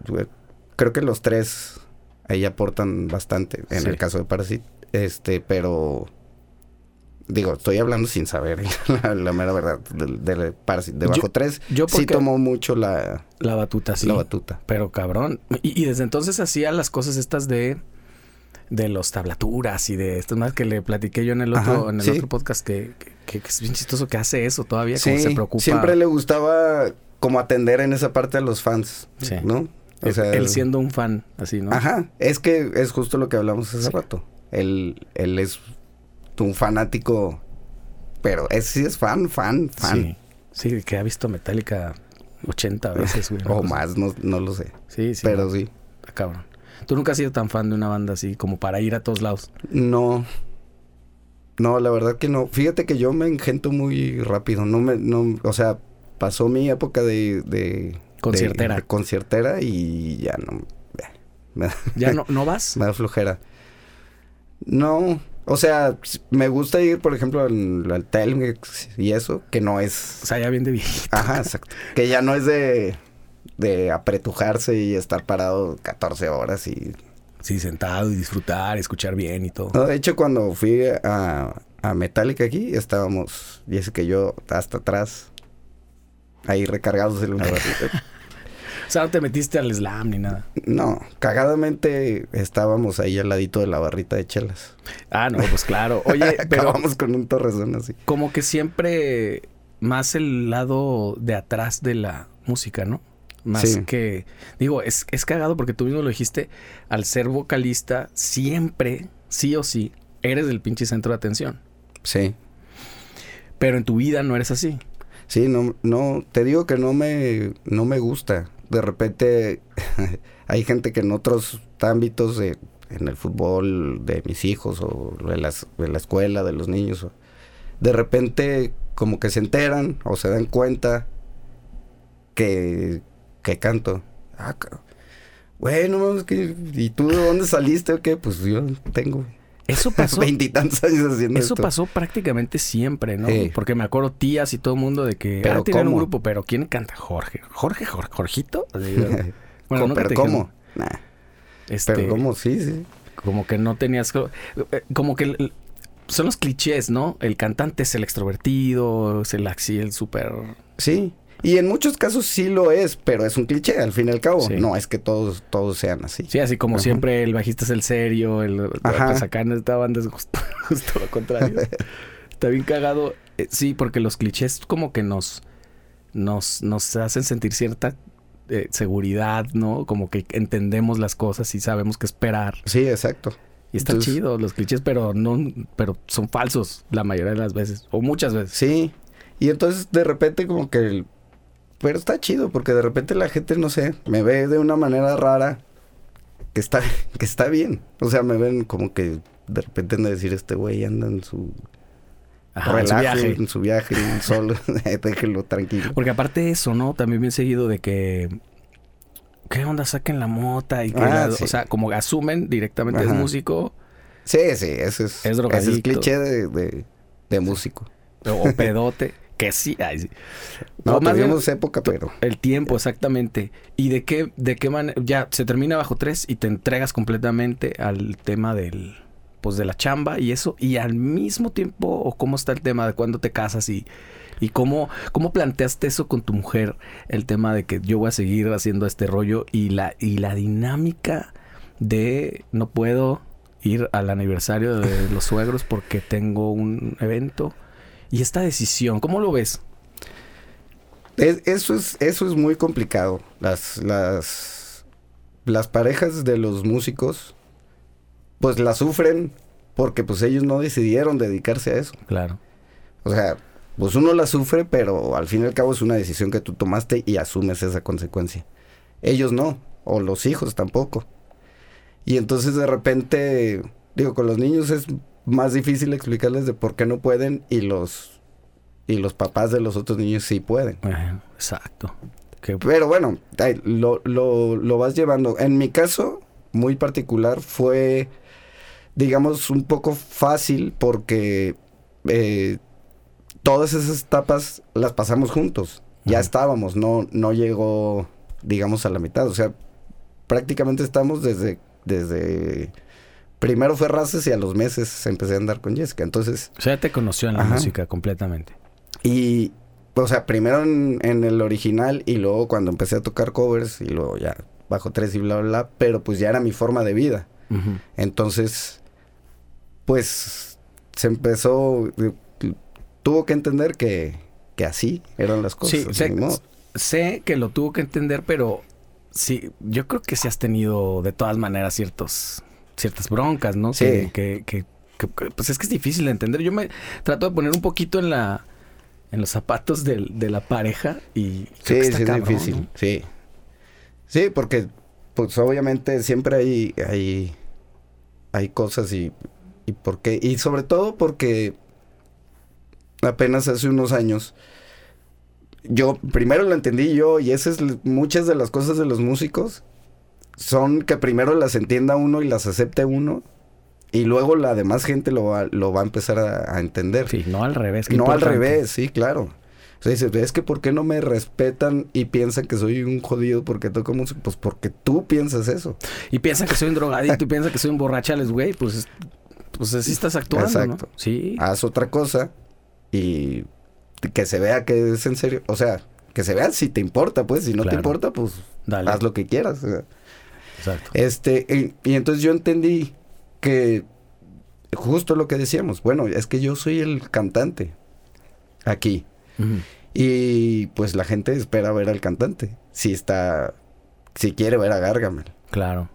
creo que los tres ahí aportan bastante en Sí. el caso de Parasite. Este, pero digo, estoy hablando sin saber la, la mera verdad del de. De Yo- Bajo tres yo sí tomó mucho la, La batuta, sí. la batuta. Pero cabrón. Y, y desde entonces hacía las cosas estas de de los tablaturas y de estas más que le platiqué yo en el otro, Ajá, en el sí. otro podcast que, que- que es bien chistoso que hace eso todavía, como se preocupa. siempre le gustaba como atender en esa parte a los fans, Sí. ¿no? O sea, él siendo un fan, así, ¿no? Ajá, es que es justo lo que hablamos hace rato. Él, él es un fanático, pero es, sí es fan, fan, fan. Sí. Sí, que ha visto Metallica 80 veces, güey. o más, no, no lo sé. Sí, sí. pero sí. Está cabrón. Tú nunca has sido tan fan de una banda así como para ir a todos lados. No. No, la verdad que no. Fíjate que yo me engento muy rápido. No me, no, o sea, pasó mi época de, de Conciertera. de- de conciertera y ya no. Me da, ¿Ya no, no vas? me da flojera. No, o sea, me gusta ir, por ejemplo, al, al Telmex y eso, que no O es. sea, ya bien de viejito. Ajá, exacto. Que ya no es de, de apretujarse y estar parado 14 horas y Sí, sentado y disfrutar, escuchar bien y todo. No, de hecho, cuando fui a, a Metallica aquí, estábamos, Jessica que yo, hasta atrás, ahí recargados en una barrita. O sea, no te metiste al slam ni nada. No, cagadamente estábamos ahí al ladito de la barrita de chelas. Ah, no, pues claro. Oye, pero Acabamos con un torrezón así. como que siempre más el lado de atrás de la música, ¿no? Más Sí. que, digo, es, es cagado porque tú mismo lo dijiste, al ser vocalista, siempre, sí o sí, eres el pinche centro de atención. Sí. Pero en tu vida no eres así. Sí, no, no, te digo que no me, no me gusta. De repente hay gente que en otros ámbitos, de- en el fútbol de mis hijos o de, las, la escuela, de los niños, de repente como que se enteran o se dan cuenta que, que canto. Ah, ca- güey, no mames, que, ¿y tú de dónde saliste o qué? Pues yo tengo Eso pasó. veintitantos años haciendo Eso esto. pasó prácticamente siempre, ¿no? Sí. Porque me acuerdo tías y todo el mundo de que Pero ah, tienen un grupo, pero ¿quién canta? Jorge. Jorge, Jorge Jorgito. Así, ¿no? ¿Cómo? nunca ¿Pero cómo? Nah. este, Pero cómo, sí, sí. Como que no tenías. eh, Como que son los clichés, ¿no? El cantante es el extrovertido, es el así, el súper. Sí. Y en muchos casos sí lo es, pero es un cliché al fin y al cabo. Sí. No es que todos, todos sean así. Sí, así como Ajá. siempre el bajista es el serio, el. Ajá. Pues esta banda es justo, justo lo contrario. Está bien cagado. Eh, sí, porque los clichés como que nos. Nos, nos hacen sentir cierta eh, seguridad, ¿no? Como que entendemos las cosas y sabemos qué esperar. Sí, exacto. Y está Entonces- chido los clichés, pero no, pero son falsos la mayoría de las veces. O muchas veces. Sí. Y entonces de repente como que... Pero está chido porque de repente la gente, no sé, me ve de una manera rara que está, que está bien. O sea, me ven como que de repente de decir este güey anda en su Ajá, en su relajo, viaje. en su viaje, solo, déjenlo tranquilo. Porque aparte de eso, ¿no? También bien seguido de que... ¿Qué onda? Saquen la mota y que... Ah, la- sí. O sea, como asumen directamente es Ajá. músico Sí, sí, ese es, Es ese es cliché de, de, de músico. o, o pedote. Que sí. Ay, sí. No, O más bien, tuvimos época, pero... el tiempo, exactamente. ¿Y de qué, de qué manera? Ya se termina bajo tres y te entregas completamente al tema del, pues de la chamba y eso. Y al mismo tiempo, ¿o cómo está el tema de cuándo te casas y, y cómo, cómo planteaste eso con tu mujer? El tema de que yo voy a seguir haciendo este rollo y la, y la dinámica de no puedo ir al aniversario de los suegros porque tengo un evento. Y esta decisión, ¿cómo lo ves? Es- eso, es, eso es muy complicado. Las, las, las parejas de los músicos, pues la sufren porque pues ellos no decidieron dedicarse a eso. Claro. O sea, pues uno la sufre, pero al fin y al cabo es una decisión que tú tomaste y asumes esa consecuencia. Ellos no, o los hijos tampoco. Y entonces de repente, digo, con los niños es más difícil explicarles de por qué no pueden y los y los papás de los otros niños sí pueden. Exacto. Pero bueno, lo, lo, lo vas llevando. En mi caso, muy particular, fue, digamos, un poco fácil porque eh, todas esas etapas las pasamos juntos. Ya estábamos, no, no llegó, digamos, a la mitad. O sea, prácticamente estamos desde, desde... Primero fue Races y a los meses empecé a andar con Jessica. Entonces, o sea, te conoció en la Ajá. música completamente. y, o sea, primero en, en el original y luego cuando empecé a tocar covers y luego ya bajo tres y bla, bla, bla, pero pues ya era mi forma de vida. Entonces, pues se empezó, eh, tuvo que entender que, que así eran las cosas. Sí, sé, sé que lo tuvo que entender, pero sí, yo creo que sí has tenido de todas maneras ciertos, ciertas broncas, ¿no? Sí. Que, que, que- que- que, pues es que es difícil de entender. Yo me trato de poner un poquito en la en los zapatos de, la pareja y creo Sí, que sí, está es difícil, ¿no? sí. Sí, porque pues obviamente siempre hay, hay, hay cosas y, y por qué, y sobre todo porque apenas hace unos años, yo primero lo entendí yo y esas es muchas de las cosas de los músicos son que primero las entienda uno y las acepte uno y luego la demás gente lo va, lo va a empezar a, a entender. Sí, no al revés. No al revés, sí, claro. O sea, dices, es que ¿por qué no me respetan y piensan que soy un jodido porque toco música? Pues porque tú piensas eso. Y piensa que soy un drogadito y piensa que soy un borrachales, güey, pues, es- pues así estás actuando, Exacto. ¿no? Sí. Haz otra cosa y que se vea que es en serio. O sea, que se vea si te importa, pues. Si no Claro. te importa, pues Dale. haz lo que quieras. o sea. Exacto. Este, y, y entonces yo entendí que justo lo que decíamos, bueno, es que yo soy el cantante aquí. Y pues la gente espera ver al cantante. Si está. Si quiere ver a Gargamel. Claro.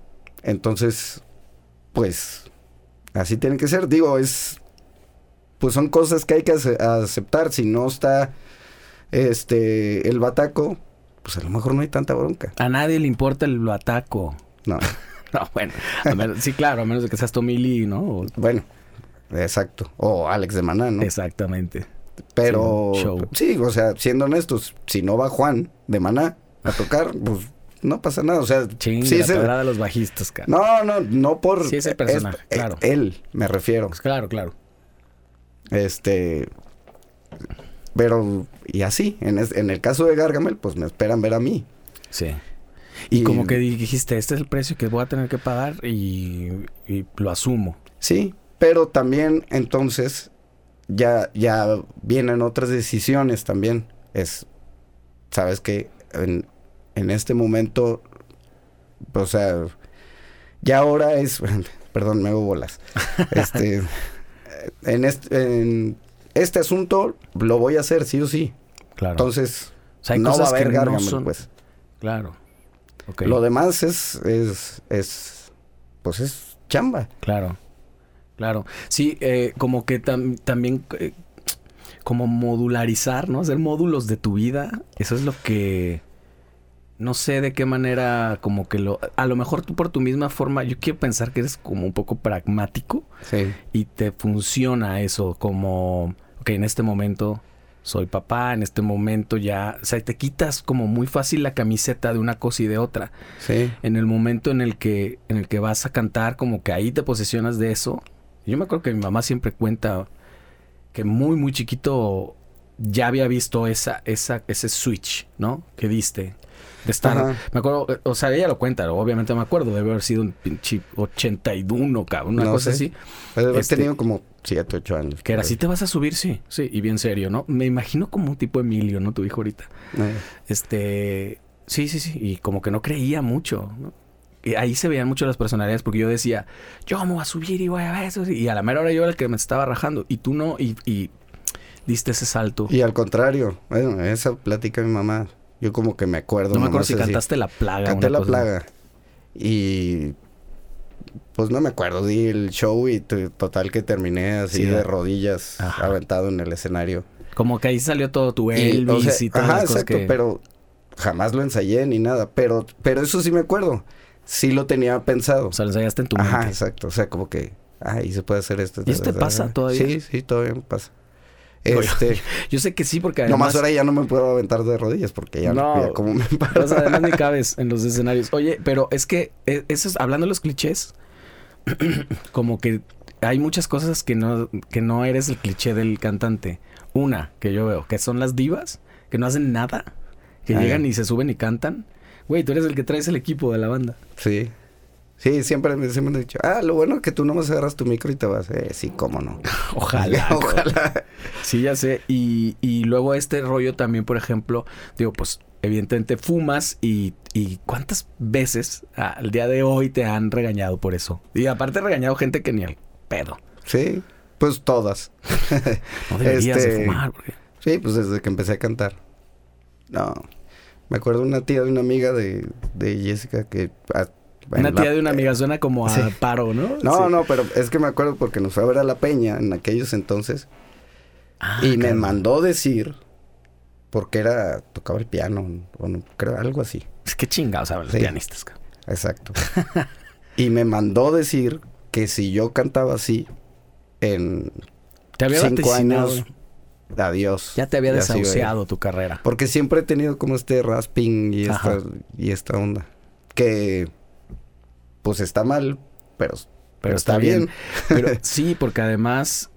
Entonces, pues. Así tiene que ser. Digo, es. Pues son cosas que hay que ace- aceptar. Si no está. Este. El bataco. Pues a lo mejor no hay tanta bronca. A nadie le importa el ataco. No. No, bueno. a menos- sí, claro, a menos de que seas Tomili, ¿no? O- bueno. Exacto. O Alex de Maná, ¿no? Exactamente. Pero. Sí, o sea, siendo honestos, si no va Juan de Maná a tocar, pues no pasa nada. O sea, Chingue, sí la de los bajistas, cara. No, no, no por... Sí, personaje, claro. Él, me refiero. Pues claro, claro. Este... Pero, y así, en, es- en el caso de Gargamel, pues me esperan ver a mí. Sí. Y, como que dijiste, este es el precio que voy a tener que pagar y, y lo asumo. Sí, pero también entonces ya, ya vienen otras decisiones también. Es, sabes que en, en este momento, o sea, ya ahora es, perdón, me hago bolas. Este, en este, en este asunto lo voy a hacer sí o sí. Claro. Entonces, O sea, hay no va a haber que no Gargamel, son- pues. Claro. Lo demás es, es, es, pues es chamba. Claro. Claro. Sí, eh, como que tam- también eh, como modularizar, ¿no? Hacer módulos de tu vida. Eso es lo que no sé de qué manera como que lo a lo mejor tú por tu misma forma, yo quiero pensar que eres como un poco pragmático Sí. y te funciona eso como ok, en este momento soy papá, en este momento ya, o sea, te quitas como muy fácil la camiseta de una cosa y de otra. Sí. En el momento en el que en el que vas a cantar, como que ahí te posesionas de eso. Yo me acuerdo que mi mamá siempre cuenta que muy muy chiquito ya había visto esa, esa, ese switch, ¿no? Que diste. De estar, Ajá. me acuerdo, o sea, ella lo cuenta, obviamente me acuerdo, debe haber sido un pinche 81, cabrón, una No cosa sé. así. Pues, He Este- tenido como 7, 8 años. Que era, si te vas a subir, sí, sí, y bien serio, ¿no? Me imagino como un tipo Emilio, ¿no? Tu hijo ahorita. Eh, Este, sí, sí, sí, y como que no creía mucho, ¿no? Y ahí se veían mucho las personalidades porque yo decía, yo me voy a subir y voy a ver eso. Y a la mera hora yo era el que me estaba rajando. Y tú no, y, y diste ese salto. Y al contrario, bueno, esa plática de mi mamá, yo como que me acuerdo. no me acuerdo si así. cantaste La Plaga. Canté la cosa. plaga. Y pues no me acuerdo, di el show y total que terminé así Sí, de rodillas, Ajá. aventado en el escenario. Como que ahí salió todo tu Y, Elvis o sea, y todas ajá, las cosas exacto, que... pero jamás lo ensayé ni nada, pero pero eso sí me acuerdo. Sí lo tenía pensado. O sea, lo ensayaste en tu Ajá, mente. exacto, o sea, como que ahí se puede hacer esto. ¿Y eso te pasa todavía? Sí, sí, todavía me pasa. Este, Yo sé que sí, porque además... nomás ahora ya no me puedo aventar de rodillas porque ya No. ya como me paro. O sea, además ni cabes en los escenarios. Oye, pero es que eh, eso es, hablando de los clichés, como que hay muchas cosas que no, que no eres el cliché del cantante. Una que yo veo, que son las divas, que no hacen nada, que llegan y se suben y cantan. Güey, tú eres el que traes el equipo de la banda. Sí. Sí, siempre, me- siempre me han dicho, ah, lo bueno es que tú nomás agarras tu micro y te vas. Eh, sí, cómo no. Ojalá. Ojalá. Sí, ya sé. Y, y luego este rollo también, por ejemplo, digo, pues evidentemente fumas y, y ¿cuántas veces al día de hoy te han regañado por eso? Y aparte regañado gente que ni al pedo. Sí, pues todas. No deberías de Este, fumar. porque- Sí, pues desde que empecé a cantar. No. Me acuerdo una tía de una amiga de, de Jessica que... Una la- tía de una amiga suena como a Sí. paro, ¿no? No, Sí. no, pero es que me acuerdo porque nos fue a ver a La Peña en aquellos entonces. Ah, y me mandó decir... Porque era... Tocaba el piano. O no, creo algo así. Es que chingados saben los Sí. pianistas. cabrón. Exacto. y me mandó decir que si yo cantaba así... En Te había cinco años... Adiós. Ya te había se iba a ir. desahuciado tu carrera. Porque siempre he tenido como este rasping y esta, y esta onda. Que pues está mal, pero, Pero está bien. Pero sí, porque además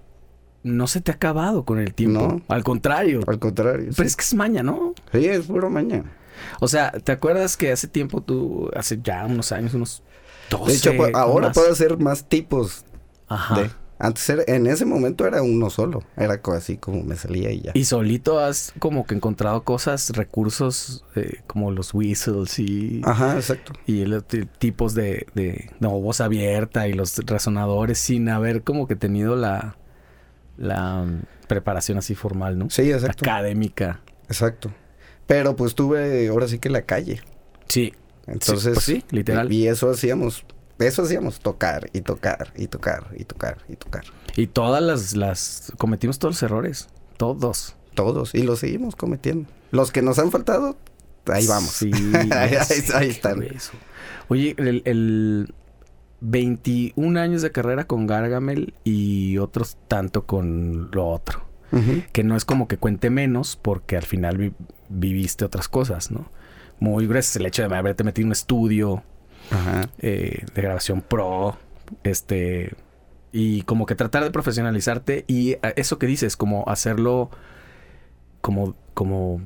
no se te ha acabado con el tiempo. No. Al contrario. Al contrario. Pero es que es maña, ¿no? Sí, es puro mañana. O sea, ¿te acuerdas que hace tiempo tú, hace ya unos años, unos 12 De hecho, ahora más? puedo hacer más tipos Ajá. de... Antes era- en ese momento era uno solo. Era así como me salía y ya. Y solito has como que encontrado cosas, recursos eh, como los whistles y, Ajá, exacto. y los tipos de, de no, voz abierta y los resonadores sin haber como que tenido la, la mm, preparación así formal, ¿no? Sí, exacto. Académica. Exacto. Pero pues tuve ahora sí que la calle. Sí. Entonces... pues sí, literal. Y eso hacíamos. Eso hacíamos. Tocar y tocar y tocar y tocar y tocar. Y todas las, las, cometimos todos los errores. Todos. Todos. Y los seguimos cometiendo. Los que nos han faltado, ahí vamos. Sí, ahí, están. grueso. Oye, el, el 21 años de carrera con Gargamel y otros tanto con lo otro. Ujú. Que no es como que cuente menos porque al final vi- viviste otras cosas, ¿no? Muy gracias el hecho de haberte metido en un estudio Ajá. eh, de grabación pro, este, y como que tratar de profesionalizarte y a- eso que dices, como hacerlo, como, como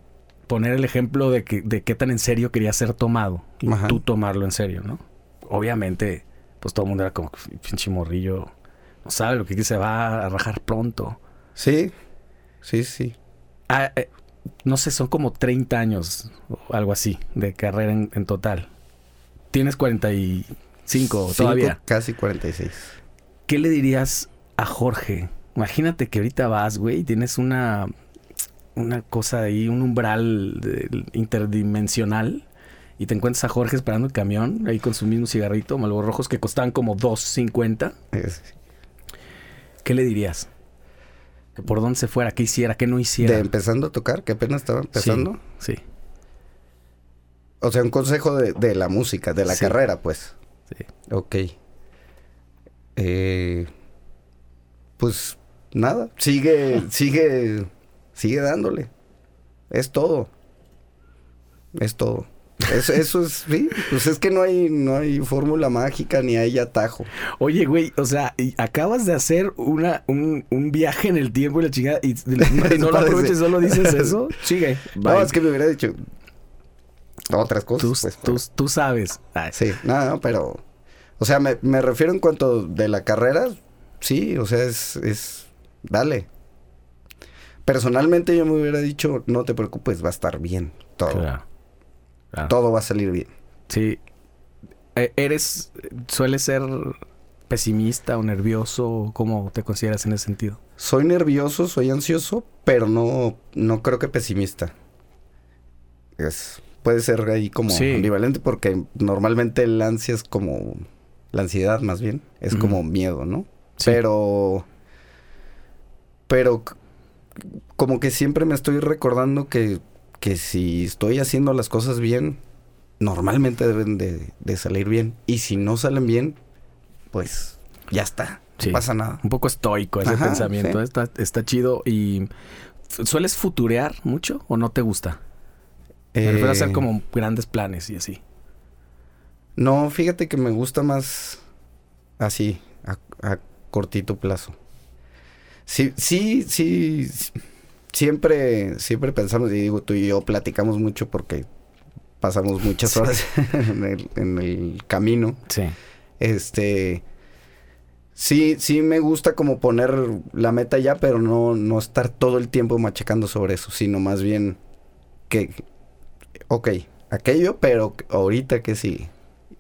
poner el ejemplo de que de qué tan en serio quería ser tomado y Ajá. tú tomarlo en serio, ¿no? Obviamente, pues todo el mundo era como pinche morrillo, no sabe lo que se va a rajar pronto. Sí. Sí, sí. Ah, eh, no sé, son como 30 años o algo así de carrera en, en total. Tienes 45 Cinco, todavía. Casi 46. ¿Qué le dirías a Jorge? Imagínate que ahorita vas, güey, y tienes una, una cosa ahí, un umbral de- interdimensional y te encuentras a Jorge esperando el camión ahí con su mismo cigarrito, Malboro Rojos, que costaban como 2.50. Es- ¿Qué le dirías? Que por dónde se fuera, qué hiciera, qué no hiciera. De empezando a tocar, que apenas estaba empezando. Sí, O sea, un consejo de, de la música, de la Sí. carrera, pues. sí. Ok. Eh, pues nada, sigue, sigue, sigue dándole. Es todo. Es todo. Eso, eso es, sí, pues es que no hay, no hay fórmula mágica ni hay atajo. Oye, güey, o sea, y acabas de hacer una, un, un viaje en el tiempo y la chingada y, y no lo aproveches, solo dices eso. Sigue. No, es que me hubiera dicho otras cosas. Tú, pues, tú, sabes. Ay, Sí, no, no, pero. O sea, me, me refiero en cuanto de la carrera, sí, o sea, es, es. Dale. Personalmente yo me hubiera dicho, no te preocupes, va a estar bien. Todo. Claro. Claro. Todo va a salir bien. Sí. Eh, ¿Eres, suele ser pesimista o nervioso? ¿Cómo te consideras en ese sentido? Soy nervioso, soy ansioso, pero no, no creo que pesimista. Es, puede ser ahí como Sí. ambivalente porque normalmente el ansia es como, la ansiedad más bien, es como miedo, ¿no? Sí. Pero, pero como que siempre me estoy recordando que, que si estoy haciendo las cosas bien, normalmente deben de, de salir bien. Y si no salen bien, pues ya está, Sí. no pasa nada. Un poco estoico ese Ajá, pensamiento. sí. Está, está chido. ¿Y sueles futurear mucho o no te gusta? Me refiero a hacer Eh, como grandes planes y así. No, fíjate que me gusta más así, a, a cortito plazo. Sí, sí, sí, siempre, siempre pensamos, y digo, tú y yo platicamos mucho porque pasamos muchas Sí. horas en el, en el camino. Sí. Este, sí, sí me gusta como poner la meta ya, pero no, no estar todo el tiempo machacando sobre eso, sino más bien que, ok, aquello, pero ahorita que sigue.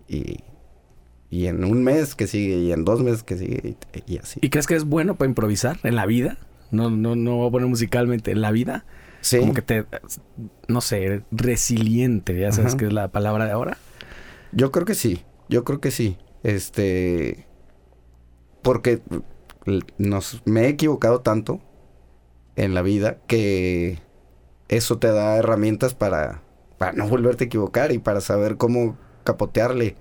Y, y en un mes que sigue, y en dos meses que sigue, y, y así. ¿Y crees que es bueno para improvisar en la vida? No, no, no voy a poner musicalmente. En la vida, Sí, como que te, no sé, resiliente, ya sabes Ajá. que es la palabra de ahora. yo creo que sí, yo creo que sí. Este, porque nos, me he equivocado tanto en la vida que eso te da herramientas para, para no volverte a equivocar y para saber cómo capotearle.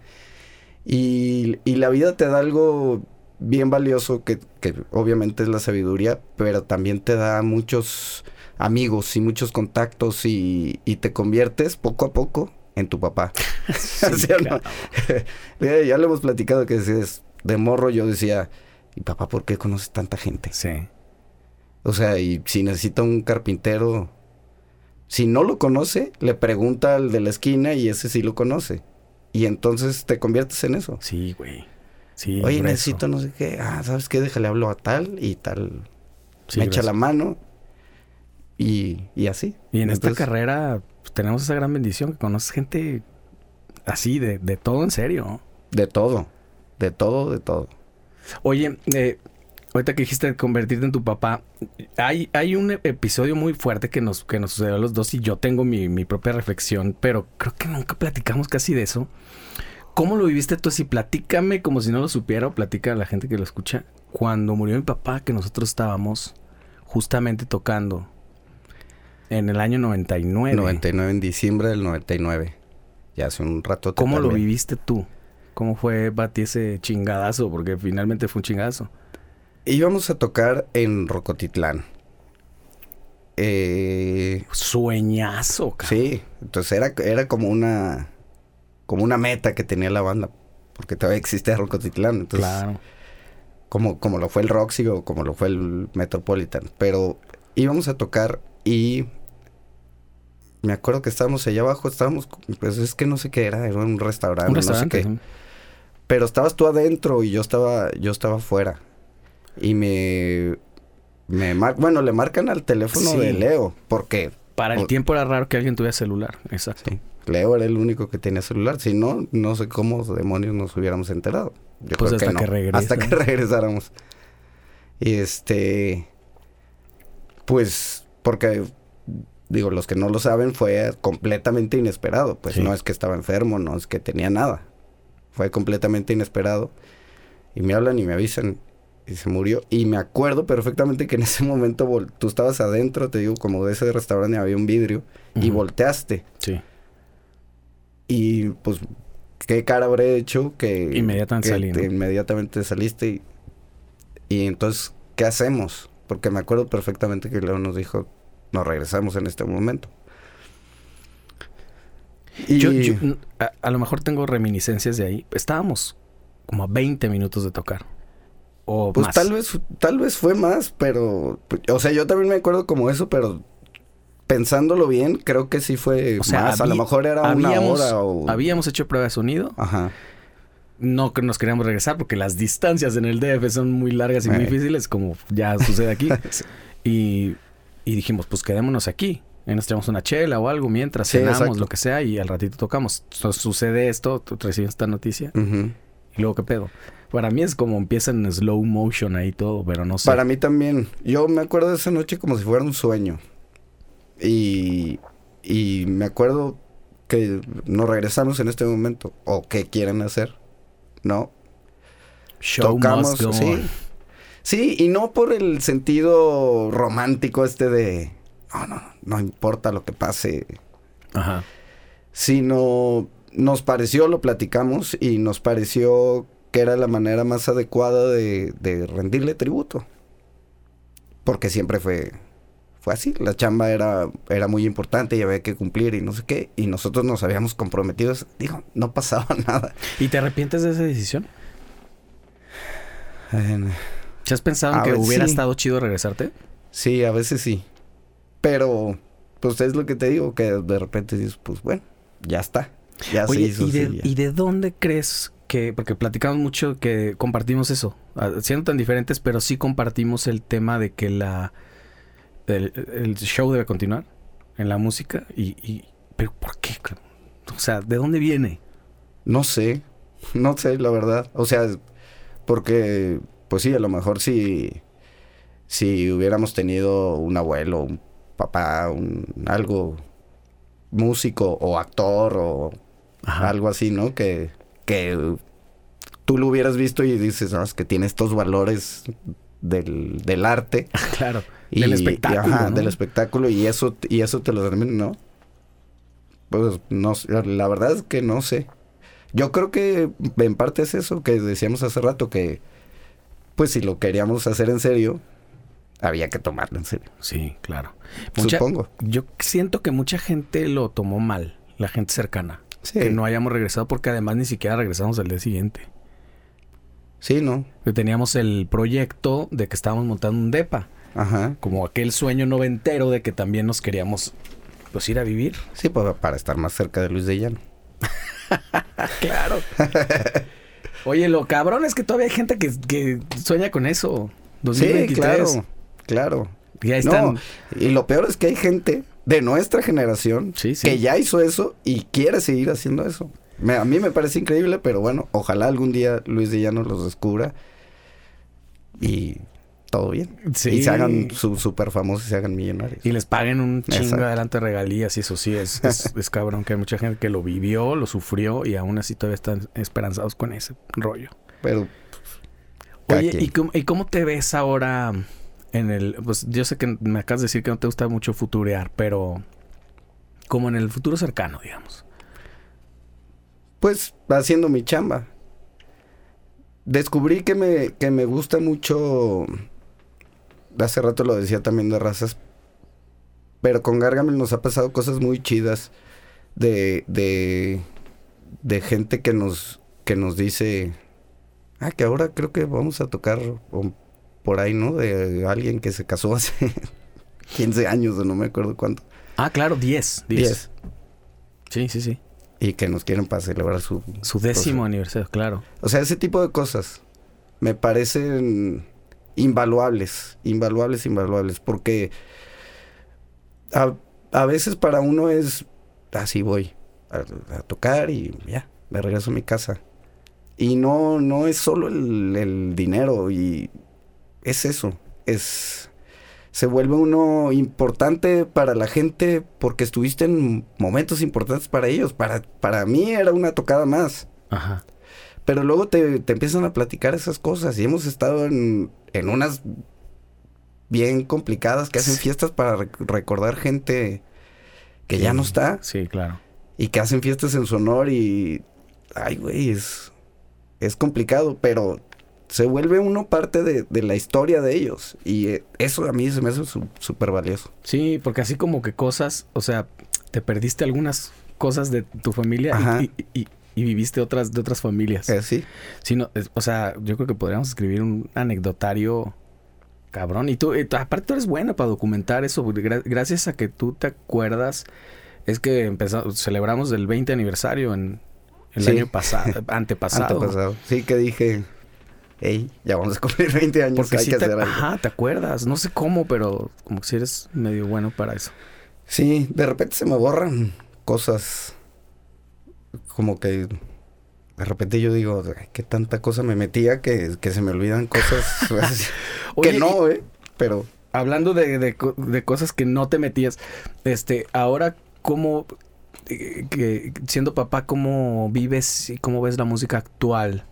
Y, y la vida te da algo bien valioso que, que obviamente es la sabiduría, pero también te da muchos amigos y muchos contactos y, y te conviertes poco a poco en tu papá. ¿Sí o no? ya, ya lo hemos platicado que decías, de morro yo decía, ¿y papá por qué conoces tanta gente? Sí. O sea, y si necesita un carpintero, si no lo conoce, le pregunta al de la esquina y ese sí lo conoce. Y entonces te conviertes en eso. Sí, güey. Sí, Oye, grueso. necesito no sé qué. Ah, ¿sabes qué? Déjale hablo a tal y tal. Sí, me echa la mano. Y, y así. Y en esta carrera pues, tenemos esa gran bendición que conoces gente así, de, de todo en serio. De todo. De todo, de todo. Oye, eh, ahorita que dijiste convertirte en tu papá, hay, hay un episodio muy fuerte que nos, que nos sucedió a los dos y yo tengo mi, mi propia reflexión, pero creo que nunca platicamos casi de eso. ¿Cómo lo viviste tú así? Platícame como si no lo supiera o platica a la gente que lo escucha. Cuando murió mi papá, que nosotros estábamos justamente tocando en el año 99. 99 en diciembre del 99. Ya hace un rato. ¿Cómo lo viviste tú? ¿Cómo fue para ti ese chingadazo? Porque finalmente fue un chingadazo. Íbamos a tocar en Rocotitlán. Eh, Sueñazo, cabrón. sí, entonces era, era como una como una meta que tenía la banda, porque todavía existía Rocotitlán, entonces Claro. como, como lo fue el Roxy o como lo fue el Metropolitan, pero íbamos a tocar y me acuerdo que estábamos allá abajo, estábamos, pues es que no sé qué era, era un restaurante, Un no sé restaurante. qué. Pero estabas tú adentro y yo estaba, yo estaba afuera. Y me, me mar- bueno, le marcan al teléfono Sí. de Leo, porque Para el O- tiempo era raro que alguien tuviera celular. Exacto. sí, Leo era el único que tenía celular. Si no, no sé cómo demonios nos hubiéramos enterado. Yo Pues creo hasta no. que regresa. Hasta que regresáramos. Y este, pues, porque digo, los que no lo saben fue completamente inesperado. Pues Sí. no es que estaba enfermo, no es que tenía nada. Fue completamente inesperado. Y me hablan y me avisan y se murió. Y me acuerdo perfectamente que en ese momento vol- tú estabas adentro, te digo, como de ese restaurante había un vidrio y volteaste. Sí. Y pues, ¿qué cara habré hecho que... Inmediatamente que salí, ¿no? te- inmediatamente saliste y, y entonces, ¿qué hacemos? Porque me acuerdo perfectamente que Leo nos dijo, nos regresamos en este momento. Y Yo, yo, n- a, a lo mejor tengo reminiscencias de ahí. Estábamos como a 20 minutos de tocar. O pues más. tal vez, tal vez fue más, pero, o sea, yo también me acuerdo como eso, pero pensándolo bien, creo que sí fue O sea, más. a lo mejor era una habíamos, hora o... habíamos hecho prueba de sonido. Ajá. No nos queríamos regresar porque las distancias en el DF son muy largas y muy Eh. difíciles, como ya sucede aquí. y, y dijimos, pues quedémonos aquí. Y nos echamos una chela o algo mientras Sí, cenamos, exacto. lo que sea, y al ratito tocamos. Sucede esto, recibes esta noticia, y luego qué pedo. Para mí es como empieza en slow motion ahí todo, pero no sé. Para mí también. Yo me acuerdo de esa noche como si fuera un sueño. Y, y me acuerdo que nos regresamos en este momento. ¿O qué quieren hacer? ¿No? Show Tocamos, must go sí. on. Sí, y no por el sentido romántico este de... No, no, no importa lo que pase. Ajá. Sino nos pareció, lo platicamos, y nos pareció que era la manera más adecuada de, de rendirle tributo. Porque siempre fue, fue así. La chamba era, era muy importante y había que cumplir y no sé qué. Y nosotros nos habíamos comprometido. Digo, no pasaba nada. ¿Y te arrepientes de esa decisión? ¿Si has pensado en que hubiera sí. estado chido regresarte? Sí, a veces sí. Pero, pues es lo que te digo, que de repente dices, pues bueno, ya está. Ya se Oye, hizo. ¿y, de, sí, ya. ¿y de dónde crees que, porque platicamos mucho que compartimos eso, siendo tan diferentes, pero sí compartimos el tema de que la el, el show debe continuar en la música y, y pero ¿por qué? O sea, ¿de dónde viene? No sé, no sé, la verdad. O sea, porque, pues sí, a lo mejor si, si hubiéramos tenido un abuelo, un papá, un algo músico o actor o Ajá. algo así, ¿no? Que, que tú lo hubieras visto y dices, no, es que tiene estos valores del, del arte. claro, Y, del y, espectáculo, ajá, ¿no? del espectáculo y eso y eso te lo termina, ¿no? Pues no la verdad es que no sé. Yo creo que en parte es eso que decíamos hace rato que pues si lo queríamos hacer en serio había que tomarlo en serio. Sí, claro. Supongo. Yo siento que mucha gente lo tomó mal, la gente cercana. Sí. Que no hayamos regresado porque además ni siquiera regresamos al día siguiente. Sí, no. Que teníamos el proyecto de que estábamos montando un DEPA. Ajá. Como aquel sueño noventero de que también nos queríamos pues ir a vivir. Sí, pues para estar más cerca de Luis de Llano. Claro. Oye, lo cabrón es que todavía hay gente que, que sueña con eso. 2023. Sí, claro. Claro. Y ahí están. No, y lo peor es que hay gente de nuestra generación Sí, sí. que ya hizo eso y quiere seguir haciendo eso. Me- a mí me parece increíble, pero bueno, ojalá algún día Luis de Llano los descubra y todo bien. Sí. Y se hagan su, super famosos y se hagan millonarios. Y les paguen un chingo Exacto. adelante de regalías y eso sí, es, es, es cabrón que hay mucha gente que lo vivió, lo sufrió y aún así todavía están esperanzados con ese rollo. Pero Cada Oye, quien. ¿y cómo, ¿y cómo te ves ahora en el... Pues yo sé que me acabas de decir que no te gusta mucho futurear, pero como en el futuro cercano, digamos. pues haciendo mi chamba. Descubrí que me, que me gusta mucho. Hace rato lo decía también de razas. Pero con Gargamel nos ha pasado cosas muy chidas. De. de. de gente que nos. que nos dice. Ah, que ahora creo que vamos a tocar por ahí, ¿no? De alguien que se casó hace 15 años o no me acuerdo cuánto. Ah, claro, 10. 10. 10. Sí, sí, sí. Y que nos quieren para celebrar su, Su décimo aniversario, claro. O sea, ese tipo de cosas me parecen invaluables, invaluables, invaluables, porque a, a veces para uno es, así voy a, a tocar y ya, me regreso a mi casa. Y no, no es solo el, el dinero y es eso, es... Se vuelve uno importante para la gente porque estuviste en momentos importantes para ellos. Para, para mí era una tocada más. Ajá. Pero luego te, te empiezan a platicar esas cosas y hemos estado en, en unas bien complicadas que hacen Sí. fiestas para rec- recordar gente que ya no está Sí, claro. y que hacen fiestas en su honor y... Ay, güey, es, es complicado, pero se vuelve uno parte de, de la historia de ellos y eh, eso a mí se me hace su- súper valioso. Sí, porque así como que cosas, o sea, te perdiste algunas cosas de tu familia y, y- y- y viviste otras de otras familias. Eh, sí. Sí, no, es- o sea, yo creo que podríamos escribir un anecdotario cabrón. Y tú, tú- aparte tú eres buena para documentar eso. gra- gracias a que tú te acuerdas, es que empezamos, celebramos el 20 aniversario en el Sí. año pasado, antepasado. Antepasado. Sí, que dije, hey, ya vamos a cumplir 20 años, Porque hay sí que te, hacer algo. ajá, te acuerdas. No sé cómo, pero como que si eres medio bueno para eso. Sí, de repente se me borran cosas como que de repente yo digo, "Ay, qué tanta cosa me metía que, que se me olvidan cosas Oye, que no, ¿eh? Pero Hablando de, de cosas que no te metías, este, ahora cómo, eh, que siendo papá, cómo vives y cómo ves la música actual.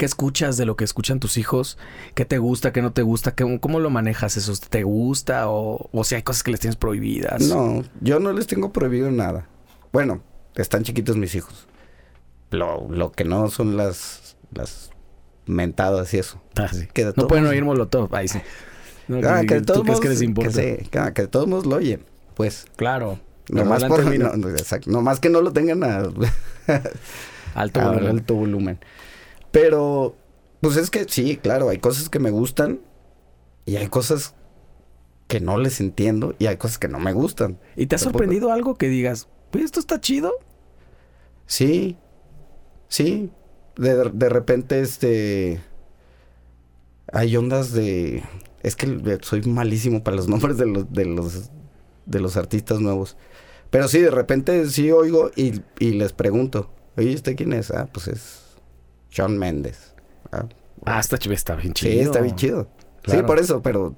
¿Qué escuchas de lo que escuchan tus hijos? ¿Qué te gusta, qué no te gusta? ¿Qué- ¿Cómo lo manejas eso? ¿Te gusta o, o si hay cosas que les tienes prohibidas? no, yo no les tengo prohibido nada. Bueno, están chiquitos mis hijos. Lo, lo que no son las, las mentadas y eso. Ah, sí. Que de No pueden oír Molotov. Ahí sí. No, Ah, que de ¿tú todos modos, que les que, importa? que, que de todos modos lo oyen, pues. Claro. Nomás, por, no, no, exacto, nomás que no lo tengan a, Alto a volumen. alto volumen. Pero, pues es que sí, claro, hay cosas que me gustan y hay cosas que no les entiendo y hay cosas que no me gustan. ¿Y te ha sorprendido algo que digas, pues esto está chido? Sí, sí. De, de repente, este. Hay ondas de. Es que soy malísimo para los nombres de los, de los, de los artistas nuevos. Pero sí, de repente sí oigo y, y les pregunto, oye, ¿este quién es? Ah, pues es Shawn Mendes. Ah, Ah, está, está bien chido. sí, está bien chido. Sí, por eso, pero.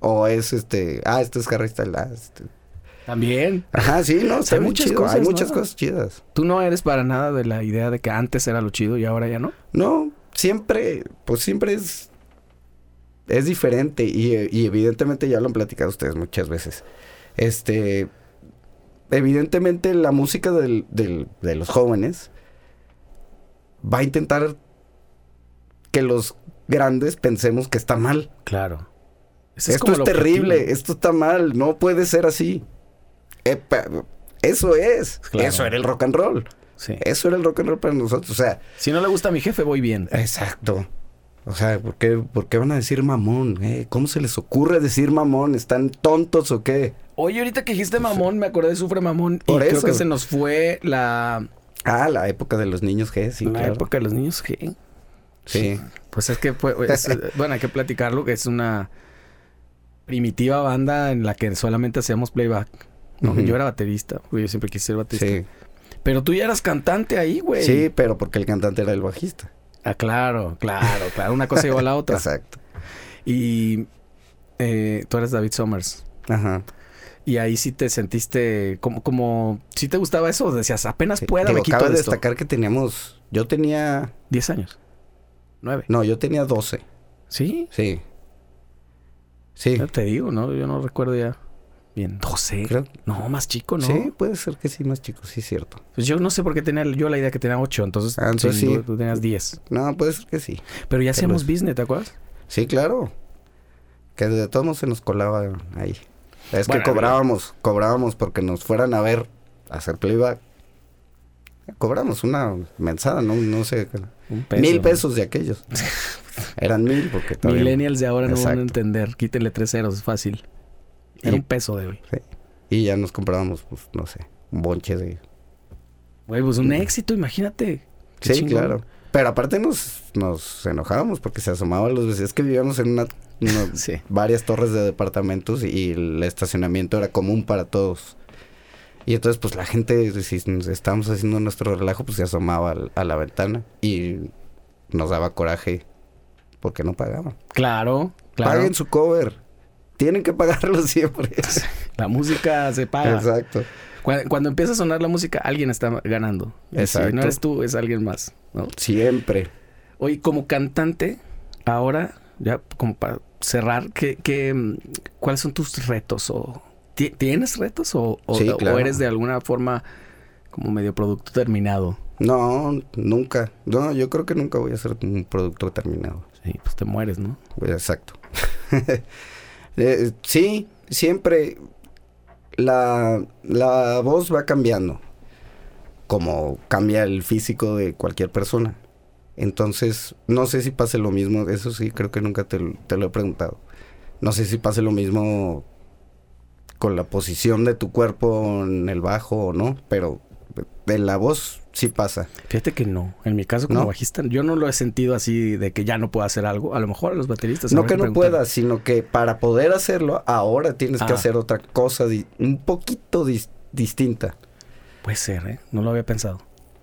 O es este. Ah, este es Harry Styles. ah, este. También. Ajá, sí, no, está hay muchas chido. cosas, Hay cosas chidas. Tú no eres para nada de la idea de que antes era lo chido y ahora ya no. No, siempre, pues siempre es, es diferente y, y evidentemente ya lo han platicado ustedes muchas veces. Este, evidentemente la música del, del- de los jóvenes va a intentar que los grandes pensemos que está mal. Claro. Ese esto es terrible, objetivo. esto está mal, no puede ser así. Epa, eso es, Claro. eso era el rock and roll. Sí. Eso era el rock and roll para nosotros, o sea, Si no le gusta a mi jefe, voy bien. Exacto. O sea, ¿por qué, por qué van a decir mamón? Eh, ¿Cómo se les ocurre decir mamón? ¿Están tontos o qué? Oye, ahorita que dijiste mamón, me acordé de Sufre Mamón. Por y creo eso. que se nos fue la, Ah, la época de los niños G, sí, la claro. época de los niños G. Sí. Pues es que fue, es- bueno, hay que platicarlo, que es una primitiva banda en la que solamente hacíamos playback. Yo era baterista, güey, yo siempre quise ser baterista. Sí. Pero tú ya eras cantante ahí, güey. Sí, pero porque el cantante era el bajista. Ah, claro, claro, claro. Una cosa llevó a la otra. Exacto. Y eh, tú eres David Summers. Ajá. Y ahí sí te sentiste como, como, si te gustaba eso, decías, apenas Sí. pueda, Digo, me quito de esto. destacar que teníamos... Yo tenía... 10 años. 9. No, yo tenía 12. ¿Sí? Sí. Sí. Te digo, ¿no? Yo no recuerdo ya. Bien, 12. Creo- No, más chico, ¿no? Sí, puede ser que sí, más chicos, sí, cierto. Pues yo no sé por qué tenía yo la idea que tenía 8, entonces, Ah, entonces sí, sí. tú, tú tenías 10. No, puede ser que sí. Pero ya hacíamos business, ¿te acuerdas? Sí, claro. Que de todos modos se nos colaba ahí. Es Bueno, que cobrábamos, cobrábamos porque nos fueran a ver a hacer playback. Cobramos una mensada, no, no sé. Un peso. mil pesos de aquellos. Eran mil porque todavía- Millennials de ahora no van a entender. Quítenle tres ceros, es fácil. Era Y- un peso de hoy. Sí. Y ya nos comprábamos, pues, no sé, un bonche de... Güey, pues un éxito, imagínate. Qué Sí, chingón. claro. Pero aparte nos, nos enojábamos porque se asomaban los vecinos. Es que vivíamos en una, una- Sí. varias torres de departamentos y el estacionamiento era común para todos. Y entonces, pues la gente, si estábamos haciendo nuestro relajo, pues se asomaba al- a la ventana y nos daba coraje porque no pagaban. Claro, claro. Paguen su cover. Tienen que pagarlo siempre. La música se paga. Exacto. Cuando, cuando empieza a sonar la música, alguien está ganando. Y Si Exacto. no eres tú, es alguien más, ¿no? Siempre. Oye, como cantante, ahora, ya como para cerrar, ¿qué, qué, ¿cuáles son tus retos? O, ti- ¿Tienes retos o, o- Sí, o claro. eres de alguna forma como medio producto terminado? No, nunca. No, yo creo que nunca voy a ser un producto terminado. Sí, pues te mueres, ¿no? Pues, Exacto. Eh, sí, siempre la, la voz va cambiando, como cambia el físico de cualquier persona. Entonces, no sé si pase lo mismo, eso sí, creo que nunca te, te lo he preguntado. No sé si pase lo mismo con la posición de tu cuerpo en el bajo o no, pero de la voz sí pasa. Fíjate que no. En mi caso, como ¿No? bajista, yo no lo he sentido así de que ya no puedo hacer algo. A lo mejor a los bateristas. No que no puedas, sino que para poder hacerlo, ahora tienes que Ah. hacer otra cosa un poquito dis- distinta. Puede ser, ¿eh? No lo había pensado.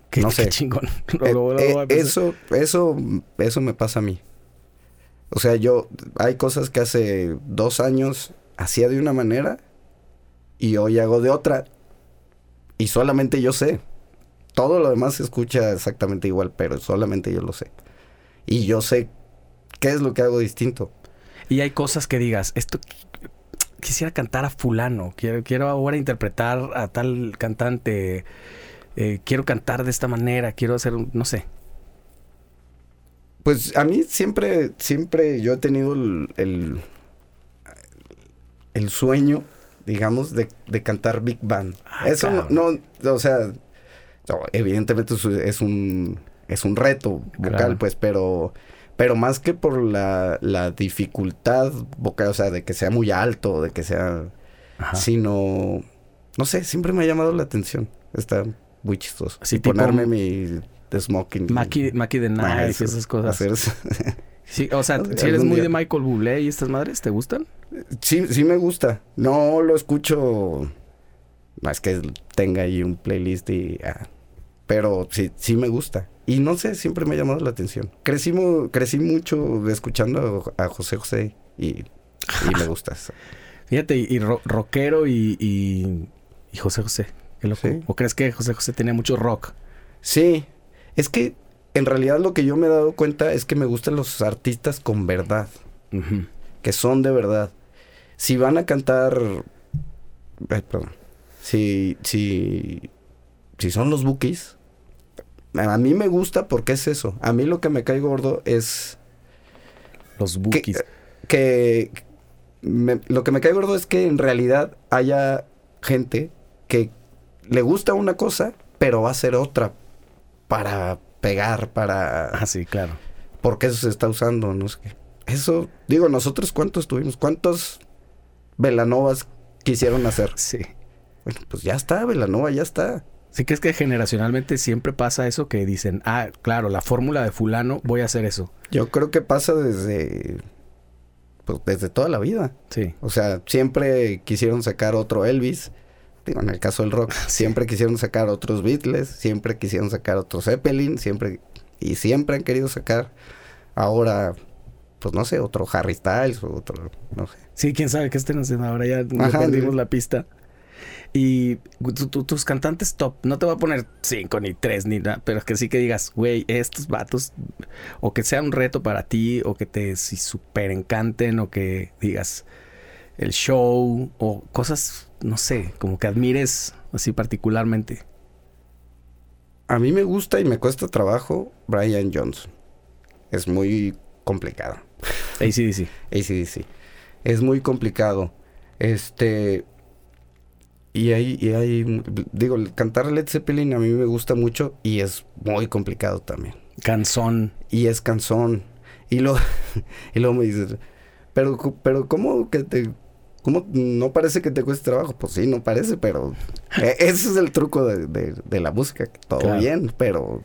Qué, No qué sé. chingón. Eh, Lo- lo- lo eh, eso, eso, eso me pasa a mí. O sea, yo, hay cosas que hace dos años hacía de una manera y hoy hago de otra. Y solamente yo sé. Todo lo demás se escucha exactamente igual, pero solamente yo lo sé. Y yo sé qué es lo que hago distinto. Y hay cosas que digas, esto qu- quisiera cantar a fulano, quiero, quiero ahora interpretar a tal cantante, eh, quiero cantar de esta manera, quiero hacer, un- no sé. Pues a mí siempre, siempre yo he tenido el, el, el sueño, digamos, de, de cantar Big Band. Ah, Eso no, no, o sea, evidentemente es, un, es un reto vocal, Claro. pues, pero, pero más que por la, la dificultad vocal, o sea, de que sea muy alto, de que sea, Ajá. sino, no sé, siempre me ha llamado la atención. Está muy chistoso. Así y tipo ponerme mi de smoking. Maki, Maki de Night y esas cosas. hacer eso. Sí, o sea, si eres muy día. de Michael Bublé y estas madres, ¿te gustan? Sí, sí me gusta. No lo escucho. No es que tenga ahí un playlist y. ah, pero sí, sí me gusta. Y no sé, siempre me ha llamado la atención. Crecí, crecí mucho escuchando a José José y, y me gusta eso. Fíjate, y, y ro- rockero y, y, y José José. Qué loco. Sí. ¿O crees que José José tenía mucho rock? Sí, es que en realidad lo que yo me he dado cuenta es que me gustan los artistas con verdad. Que son de verdad. Si van a cantar, ay, perdón, si, si, si son los bookies, a mí me gusta porque es eso. A mí lo que me cae gordo es Los que, bookies. que me- lo que me cae gordo es que en realidad haya gente que le gusta una cosa, pero va a hacer otra para pegar, para Ah, sí, claro. porque eso se está usando, no sé qué. Eso, digo, nosotros cuántos tuvimos, cuántos Velanovas quisieron hacer. Sí. Bueno, pues ya está, Velanova, ya está. ¿Sí crees que generacionalmente siempre pasa eso que dicen, ah, claro, la fórmula de fulano, voy a hacer eso? Yo creo que pasa desde, pues desde toda la vida. Sí. O sea, siempre quisieron sacar otro Elvis. Digo, en el caso del rock, siempre quisieron sacar otros Beatles, siempre quisieron sacar otro Zeppelin, siempre, y siempre han querido sacar ahora, pues no sé, otro Harry Styles o otro, no sé. Sí, quién sabe qué estén haciendo ahora, ya Ajá, perdimos sí. la pista. Y tu- tu- tus cantantes top, no te voy a poner cinco ni tres ni nada, pero que sí que digas, güey, estos vatos, o que sea un reto para ti, o que te si super encanten, o que digas el show, o cosas, no sé, como que admires así particularmente. A mí me gusta y me cuesta trabajo Brian Johnson. Es muy complicado. ACDC. ACDC. Es muy complicado. Este. Y hay, y hay. Digo, cantar Led Zeppelin a mí me gusta mucho y es muy complicado también. Canzón. Y es canzón. Y luego, y luego me dices, pero, pero ¿cómo que te... ¿Cómo no parece que te cueste trabajo? Pues sí, no parece, pero... e- ese es el truco de, de- de la música. Todo Claro. bien, pero...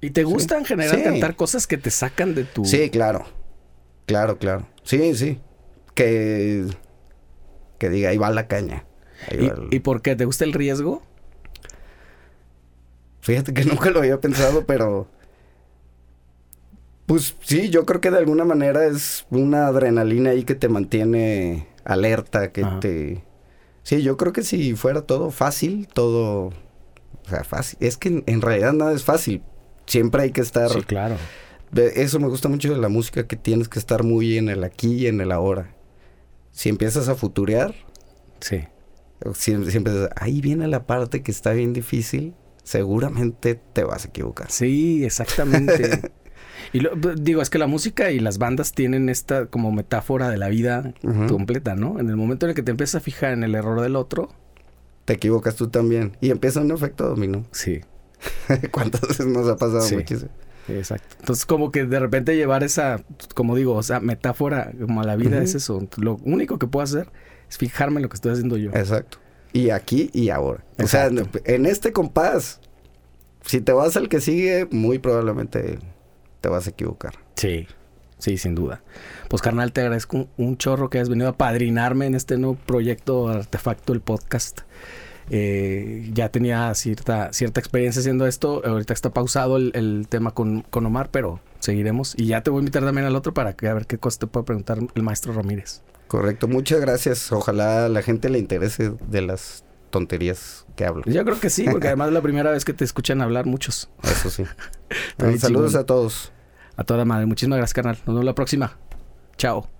¿Y te gusta en general Sí. cantar cosas que te sacan de tu... Sí, claro. Claro, claro. Sí, sí. Que... Que diga, ahí va la caña. ¿Y, va el- ¿Y por qué? ¿Te gusta el riesgo? Fíjate que nunca lo había pensado, pero... Pues sí, yo creo que de alguna manera es una adrenalina ahí que te mantiene alerta, que Ajá. te... Sí, yo creo que si fuera todo fácil, todo... O sea, fácil. Es que en, en realidad nada es fácil. Siempre hay que estar... Sí, claro. Eso me gusta mucho de la música, que tienes que estar muy en el aquí y en el ahora. Si empiezas a futurear, Sí. O si, si empiezas, ahí viene la parte que está bien difícil, seguramente te vas a equivocar. Sí, exactamente. y lo- digo, es que la música y las bandas tienen esta como metáfora de la vida completa, ¿no? En el momento en el que te empiezas a fijar en el error del otro, te equivocas tú también. Y empieza un efecto dominó. Sí. ¿Cuántas veces nos ha pasado Sí. muchísimo? Exacto. Entonces, como que de repente llevar esa, como digo, o sea, metáfora como a la vida es eso. Lo único que puedo hacer es fijarme en lo que estoy haciendo yo. Exacto. Y aquí y ahora. O sea, en este compás, si te vas al que sigue, muy probablemente te vas a equivocar. Sí, sí, sin duda. Pues carnal, te agradezco un, un chorro que hayas venido a padrinarme en este nuevo proyecto Artefacto, el podcast. Eh, ya tenía cierta, cierta experiencia haciendo esto. Ahorita está pausado el, el tema con, con Omar, pero seguiremos. Y ya te voy a invitar también al otro para que a ver qué cosa te puede preguntar el maestro Ramírez. Correcto. Muchas gracias. Ojalá la gente le interese de las tonterías que hablo. Yo creo que sí, porque además es la primera vez que te escuchan hablar muchos. Eso sí. Saludos chingón. a todos. A toda madre. Muchísimas gracias, carnal. Nos vemos la próxima. Chao.